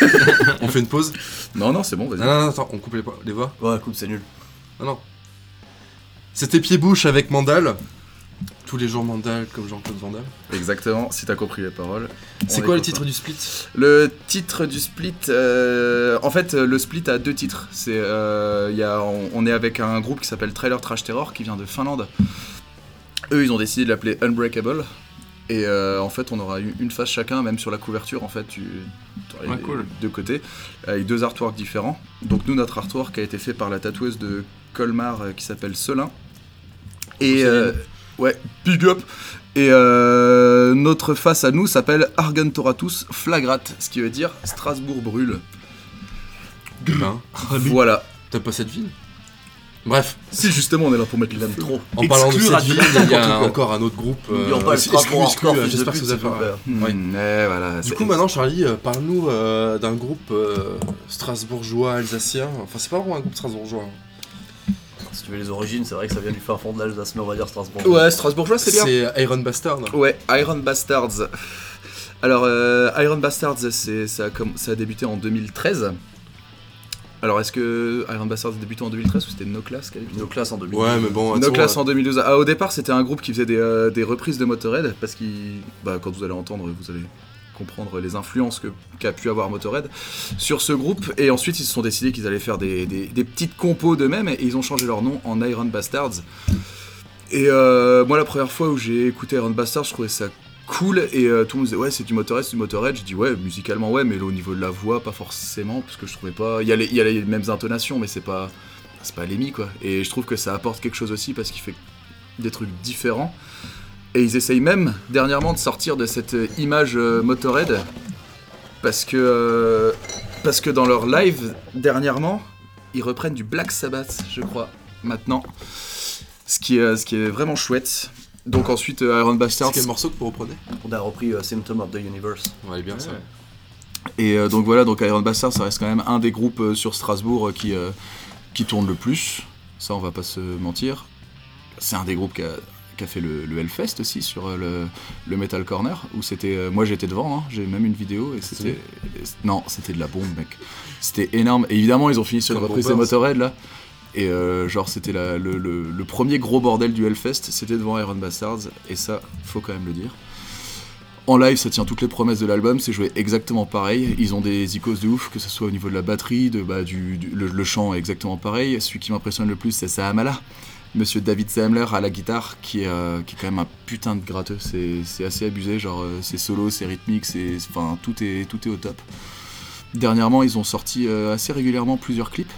On fait une pause non, non, c'est bon, vas-y. Non, non, non, attends, on coupe les, les voix Ouais, coupe, c'est nul. Non, non. C'était Pied-Bouche avec Mandal. Tous les jours Mandal comme Jean-Claude Vandal. Exactement, si t'as compris les paroles. C'est quoi le titre du split? Le titre du split, euh, en fait, le split a deux titres. C'est, euh, il y a, on, on est avec un groupe qui s'appelle Trailer Trash Terror qui vient de Finlande. Eux, ils ont décidé de l'appeler Unbreakable. Et euh, en fait, on aura eu une face chacun, même sur la couverture. En fait, tu les cool. deux côtés, avec deux artworks différents. Donc nous, notre artwork a été fait par la tatoueuse de Colmar euh, qui s'appelle Selin. Et euh, ouais, big up. Et notre face à nous s'appelle Argentoratus Flagrat, ce qui veut dire Strasbourg brûle. Ben, Voilà. t'as pas cette ville? Bref, Si justement on est là pour mettre Il aime trop. en parlant de cette ville, il y a encore un autre groupe. euh, euh, J'espère que pute, vous. Ouais. Eh, voilà. Du coup, maintenant, Charlie, euh, parle-nous euh, d'un groupe euh, strasbourgeois alsacien. Enfin, c'est pas vraiment un groupe strasbourgeois. hein. Si tu veux les origines, c'est vrai que ça vient du fin fond de l'Alsace, mais on va dire Strasbourg. Ouais, Strasbourgeois c'est bien. C'est Iron Bastard. Ouais, Iron Bastards. Alors, euh, Iron Bastards, c'est, ça, a ça a débuté en 2013. Alors, est-ce que Iron Bastards a débuté en 2013 ou c'était No Class Nos classes en 2000. Ouais, mais bon, No Class euh, en 2012. Ah, au départ, c'était un groupe qui faisait des, euh, des reprises de Motorhead, parce qu'il. Bah, quand vous allez entendre, vous allez comprendre les influences que- qu'a pu avoir Motorhead sur ce groupe. Et ensuite, ils se sont décidés qu'ils allaient faire des, des- des petites compos d'eux-mêmes, et ils ont changé leur nom en Iron Bastards. Et euh, moi, la première fois où j'ai écouté Iron Bastards, je trouvais ça cool, et euh, tout le monde disait, ouais, c'est du Motorhead, c'est du Motorhead. Je dis, ouais, musicalement, ouais, mais au niveau de la voix, pas forcément, parce que je trouvais pas. Il y a les, mêmes intonations, mais c'est pas c'est pas Lemmy quoi. Et je trouve que ça apporte quelque chose aussi parce qu'il fait des trucs différents. Et ils essayent même dernièrement de sortir de cette euh, image euh, Motorhead parce que parce que dans leur live dernièrement, ils reprennent du Black Sabbath, je crois, maintenant. Ce qui est, ce qui est vraiment chouette. Donc ensuite euh, Iron C'est Bastards. quel morceau que vous reprenez On a repris euh, Symptom of the Universe. Ouais, bien ça. Et euh, donc voilà, donc Iron Bastard, ça reste quand même un des groupes euh, sur Strasbourg euh, qui, euh, qui tourne le plus. Ça, on va pas se mentir. C'est un des groupes qui a, qui a fait le, le Hellfest aussi sur euh, le, le Metal Corner, où c'était. euh, moi j'étais devant, hein, j'ai même une vidéo, et c'était. et c- Non, c'était de la bombe, mec. C'était énorme. Et évidemment, ils ont fini sur une reprise de Bombers. Motorhead là. Et euh, genre, c'était le, premier gros bordel du Hellfest, c'était devant Iron Bastards, et ça, faut quand même le dire. En live, ça tient toutes les promesses de l'album, c'est joué exactement pareil. Ils ont des icônes de ouf, que ce soit au niveau de la batterie, bah, du, le, chant est exactement pareil. Celui qui m'impressionne le plus, c'est Sahamala. Monsieur David Samler à la guitare, qui est, euh, qui est quand même un putain de gratteux. C'est assez abusé, genre euh, c'est solo, c'est rythmique, c'est, enfin, tout est, tout au top. Dernièrement, ils ont sorti assez régulièrement plusieurs clips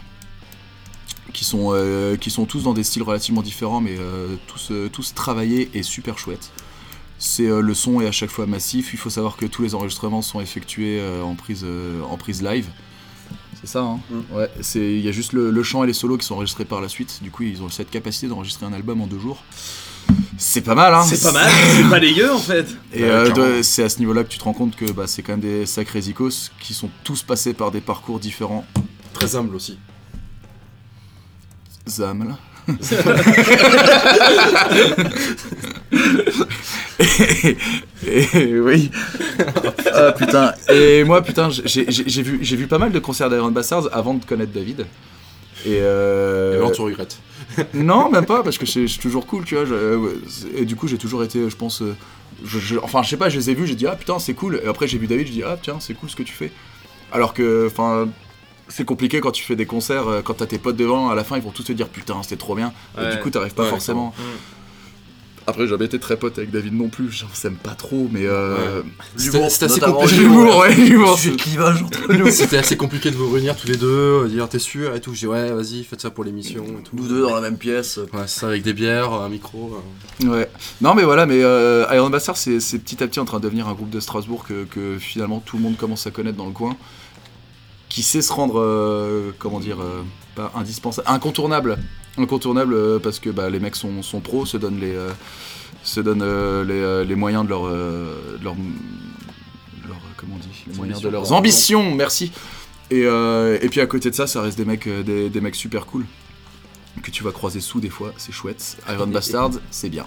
qui sont, euh, qui sont tous dans des styles relativement différents, mais euh, tous, euh, tous travaillés et super chouettes. C'est euh, le son est à chaque fois massif. Il faut savoir que tous les enregistrements sont effectués euh, en prise euh, en prise live. C'est ça, hein Mm. Ouais. C'est il y a juste le, le chant et les solos qui sont enregistrés par la suite. Du coup, ils ont cette capacité d'enregistrer un album en deux jours. C'est pas mal, hein C'est pas mal, c'est pas dégueu en fait. Et euh, de- c'est à ce niveau-là que tu te rends compte que bah, c'est quand même des sacrés icos qui sont tous passés par des parcours différents. Très humble aussi. Zam là. et, et- oui. Ah putain. Et moi putain, j'ai vu, j'ai vu pas mal de concerts d'Iron Bastards avant de connaître David. Et, euh, Et alors tu regrettes. non, même pas, parce que c'est c'est toujours cool, tu vois. je- euh, et du coup, j'ai toujours été, je pense. euh, je- je- enfin, je sais pas, je les ai vus, j'ai dit, ah putain, c'est cool. Et après, j'ai vu David, j'ai dit, ah tiens, c'est cool ce que tu fais. Alors que, enfin. C'est compliqué quand tu fais des concerts, euh, quand t'as tes potes devant, à la fin ils vont tous te dire putain c'était trop bien. Et du coup t'arrives pas Ouais, forcément. Après j'ai jamais été très pote avec David non plus, j'en s'aime pas trop, mais euh... C'était c'était assez compliqué. L'humour, ouais, l'humour. Sujet de clivage entre nous. C'était assez compliqué de vous réunir tous les deux, euh, dire t'es sûr et tout. Je dis ouais, vas-y, faites ça pour l'émission et tout. Nous deux dans la même pièce. Ouais, c'est ça avec des bières, un micro. euh. Ouais. Non mais voilà, mais euh, Iron Bastard c'est c'est petit à petit en train de devenir un groupe de Strasbourg que, que finalement tout le monde commence à connaître dans le coin, qui sait se rendre, euh, comment dire, euh, pas indispensable, incontournable, incontournable euh, parce que bah, les mecs sont, sont pros, se donnent les, se donnent les, les moyens de leur, de leur, leur, comment on dit, les moyens de leurs ambitions, merci. Et, et puis à côté de ça, ça reste des mecs, des, des mecs super cool que tu vas croiser sous des fois, c'est chouette. Iron Bastard, c'est bien.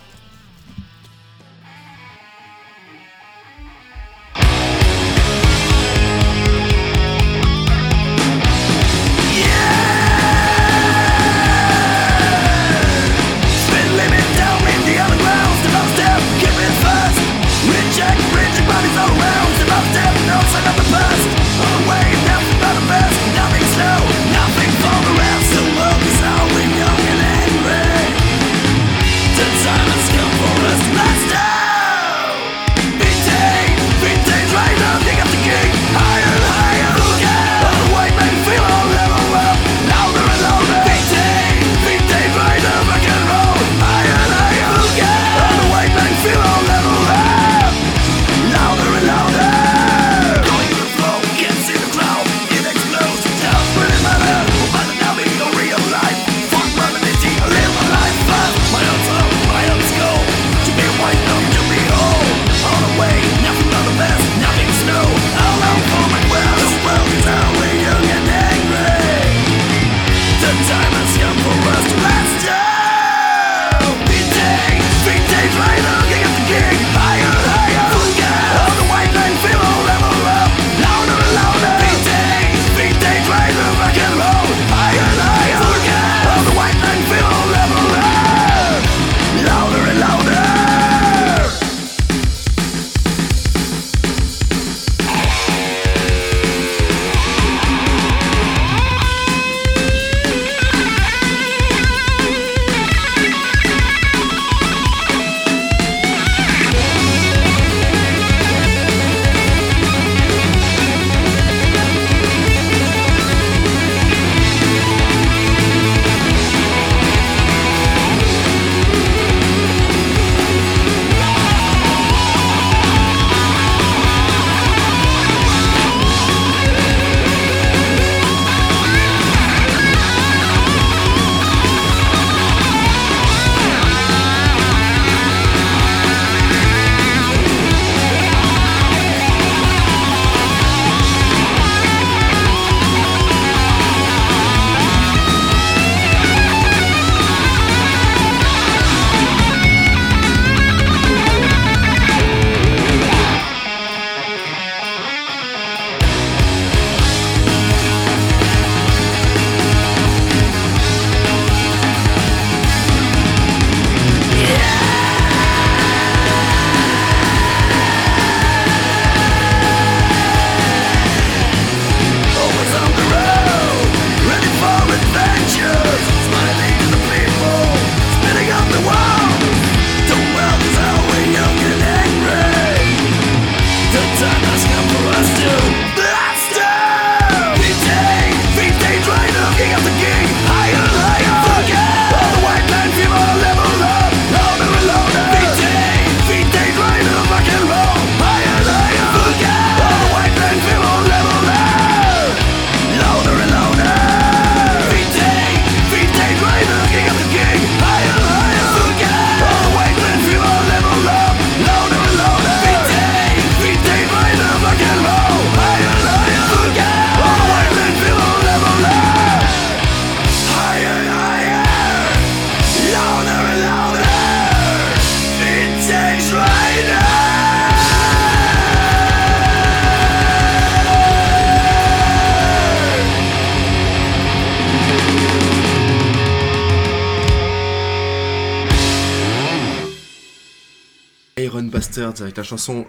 Avec la chanson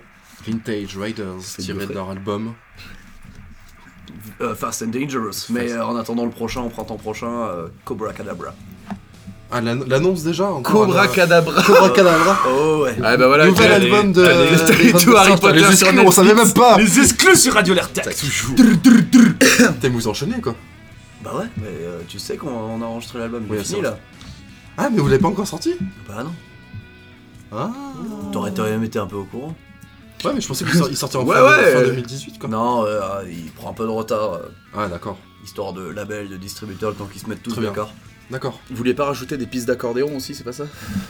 Vintage Riders tirée de leur album. Euh, Fast and Dangerous. Mais euh, en attendant le prochain, au printemps prochain, euh, Cobra Cadabra. Ah, l'an- l'annonce déjà encore Cobra la- Cadabra. Cobra Cadabra. Oh ouais. Ah bah voilà, Nouvel album de. allez, tout Harry. Potter Les exclus, on savait même pas. Les exclus sur Radio Lertac, toujours. T'aimes vous enchaîner quoi Bah ouais, mais euh, tu sais qu'on on a enregistré l'album, il Oui, est fini là. Ah, mais vous l'avez pas encore sorti? Bah non. Ah. T'aurais t'aurais même été un peu au courant. Ouais, mais je pensais qu'il sort- il sortait en Ouais, fin, ouais. fin 2018 quoi. Non, euh, il prend un peu de retard, euh, Ah, d'accord. histoire de label, de distributeur, le temps qu'ils se mettent tous Très bien. d'accord. D'accord. Vous vouliez pas rajouter des pistes d'accordéon aussi, c'est pas ça?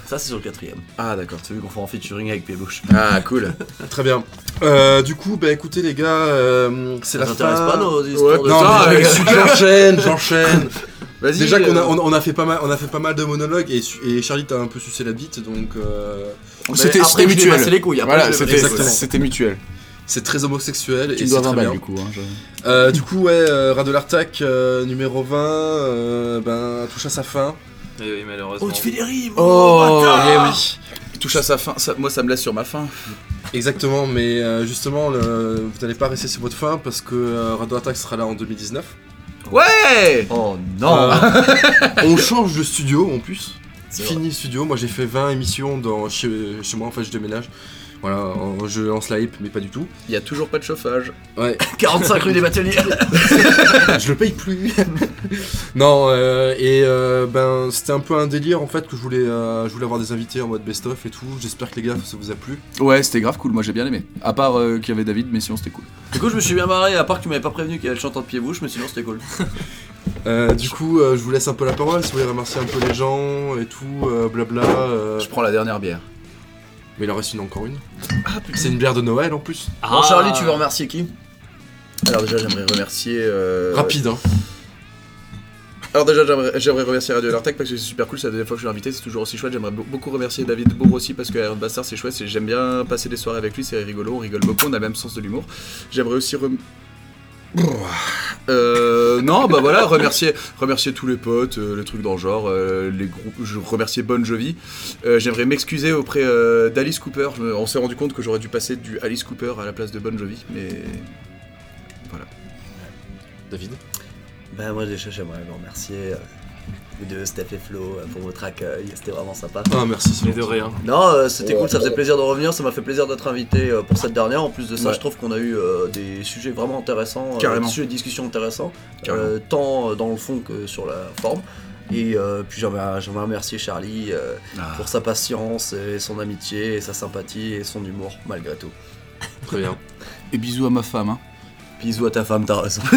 Ça c'est sur le quatrième. Ah d'accord. Celui qu'on fait en featuring avec Pied-Bouche. Ah cool. Très bien. Euh, du coup, bah écoutez les gars, euh, c'est Ça la t'intéresse fin. pas nos histoires Ouais, de Non, Putain, mais avec- j'enchaîne, j'enchaîne. Vas-y. Déjà qu'on a, euh, on, on a fait pas mal, on a fait pas mal de monologues et, su- et Charlie t'a un peu sucé la bite, donc euh, C'était mutuel. les couilles, Voilà, c'était mutuel. c'est très homosexuel Tu et c'est 20 très bien. du coup. hein, je- Euh, du coup, ouais, euh, Radio L'Artac euh, numéro 20, euh, ben touche à sa fin. Eh oui, malheureusement. Oh, tu fais des rimes Oh, eh oui. Il touche à sa fin. ça- moi, ça me laisse sur ma fin. Exactement, mais euh, justement, le- vous n'allez pas rester sur votre fin parce que euh, Radio L'Artac sera là en 2019. Ouais. Oh non Euh, on change de studio en plus. Fini le studio, moi j'ai fait 20 émissions dans, chez, chez moi, en fait je déménage. Voilà, en- je lance la hype, mais pas du tout. Il y a toujours pas de chauffage. Ouais, 45 rue des Bateliers je le paye plus. non, euh, et euh, ben c'était un peu un délire en fait que je voulais, euh, je voulais avoir des invités en mode best-of et tout. J'espère que les gars ça vous a plu. Ouais, c'était grave cool. Moi, j'ai bien aimé. À part euh, qu'il y avait David, mais sinon c'était cool. Du coup, je me suis bien marré, à part que tu m'avais pas prévenu qu'il y avait le chanteur de Pied-Bouche, mais sinon c'était cool. Euh, du coup, euh, je vous laisse un peu la parole si vous voulez remercier un peu les gens et tout, euh, blabla. euh, Je prends la dernière bière. Mais il en reste une encore une. C'est une bière de Noël en plus. Bon, Charlie, tu veux remercier qui? Alors déjà, j'aimerais remercier. euh, Rapide, hein. Alors déjà, j'aimerais j'aimerais remercier Radio Alertec parce que c'est super cool, c'est la deuxième fois que je suis invité, c'est toujours aussi chouette. J'aimerais be- beaucoup remercier David Bourg aussi parce que Iron Bastard c'est chouette, c'est- j'aime bien passer des soirées avec lui, c'est rigolo, on rigole beaucoup, on a le même sens de l'humour. J'aimerais aussi rem- Euh, non, bah voilà, remercier, remercier tous les potes, euh, les trucs dans le genre, euh, les groupes. Je remercier Bon Jovi. Euh, J'aimerais m'excuser auprès euh, d'Alice Cooper. Je on s'est rendu compte que j'aurais dû passer du Alice Cooper à la place de Bon Jovi, mais David? Ben moi déjà j'aimerais remercier, euh, vous deux, Steph et Flo, euh, pour votre accueil, c'était vraiment sympa. Ah, merci, c'est Mais de rien. Non, euh, c'était cool, ça faisait plaisir de revenir, ça m'a fait plaisir d'être invité euh, pour cette dernière. En plus de ça, Ouais. je trouve qu'on a eu euh, des sujets vraiment intéressants, euh, Carrément. des sujets de discussion intéressants, euh, tant euh, dans le fond que sur la forme. Et euh, puis j'aimerais j'aimerais remercier Charlie euh, Ah. pour sa patience et son amitié et sa sympathie et son humour malgré tout. Très bien. et bisous à ma femme. Hein. Bisous à ta femme, t'as raison.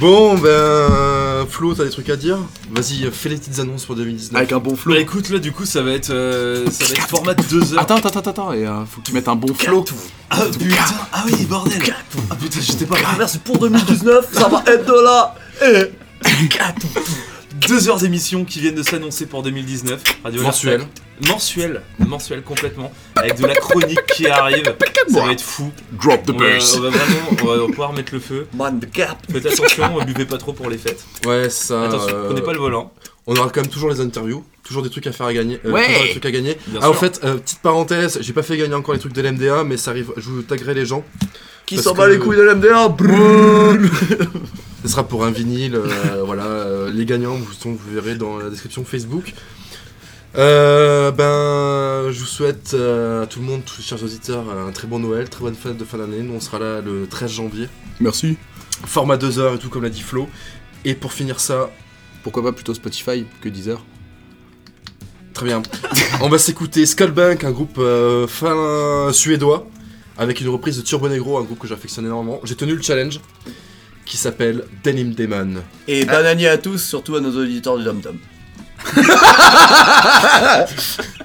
Bon, ben. Flo, t'as des trucs à dire Vas-y, fais les petites annonces pour 2019. Avec un bon flow. Bah écoute, là du coup, ça va être, euh, ça va être format de 2 heures. Attends, attends, attends, attends, et euh, faut que tu mettes un bon flow. Ah putain, ah oui, bordel. Ah putain, j'étais pas prêt. Merci pour 2019, ça va être de là. Et... Deux heures d'émission qui viennent de s'annoncer pour 2019. Radio Mensuel. Mensuel, mensuel complètement. Avec de la chronique qui arrive. Ça va être fou. Drop the On va, on va vraiment on va pouvoir mettre le feu. Man the cap. Faites attention, buvez pas trop pour les fêtes. Ouais, ça. Attention, euh, prenez pas le volant. On aura quand même toujours les interviews, toujours des trucs à faire à gagner. euh, Ouais. toujours des trucs à gagner. Bien ah, sûr. en fait, euh, petite parenthèse, j'ai pas fait gagner encore les trucs de l'MDA, mais ça arrive, je vous taguerai les gens. Qui s'en bat les couilles de l'MDA Ce sera pour un vinyle, euh, voilà. euh, les gagnants, vous, sont- vous verrez dans la description Facebook. Euh, ben, je vous souhaite euh, à tout le monde, tous les chers auditeurs, un très bon Noël, très bonne fête de fin d'année. Nous, on sera là le 13 janvier. Merci. Format 2 heures et tout, comme l'a dit Flo. Et pour finir ça, Pourquoi pas plutôt Spotify que Deezer Très bien. On va s'écouter Skullbank, un groupe euh, fin suédois, avec une reprise de Turbo Negro, un groupe que j'affectionne énormément. J'ai tenu le challenge, qui s'appelle Denim Demon. Et bananier à tous, surtout à nos auditeurs du Dom Tom.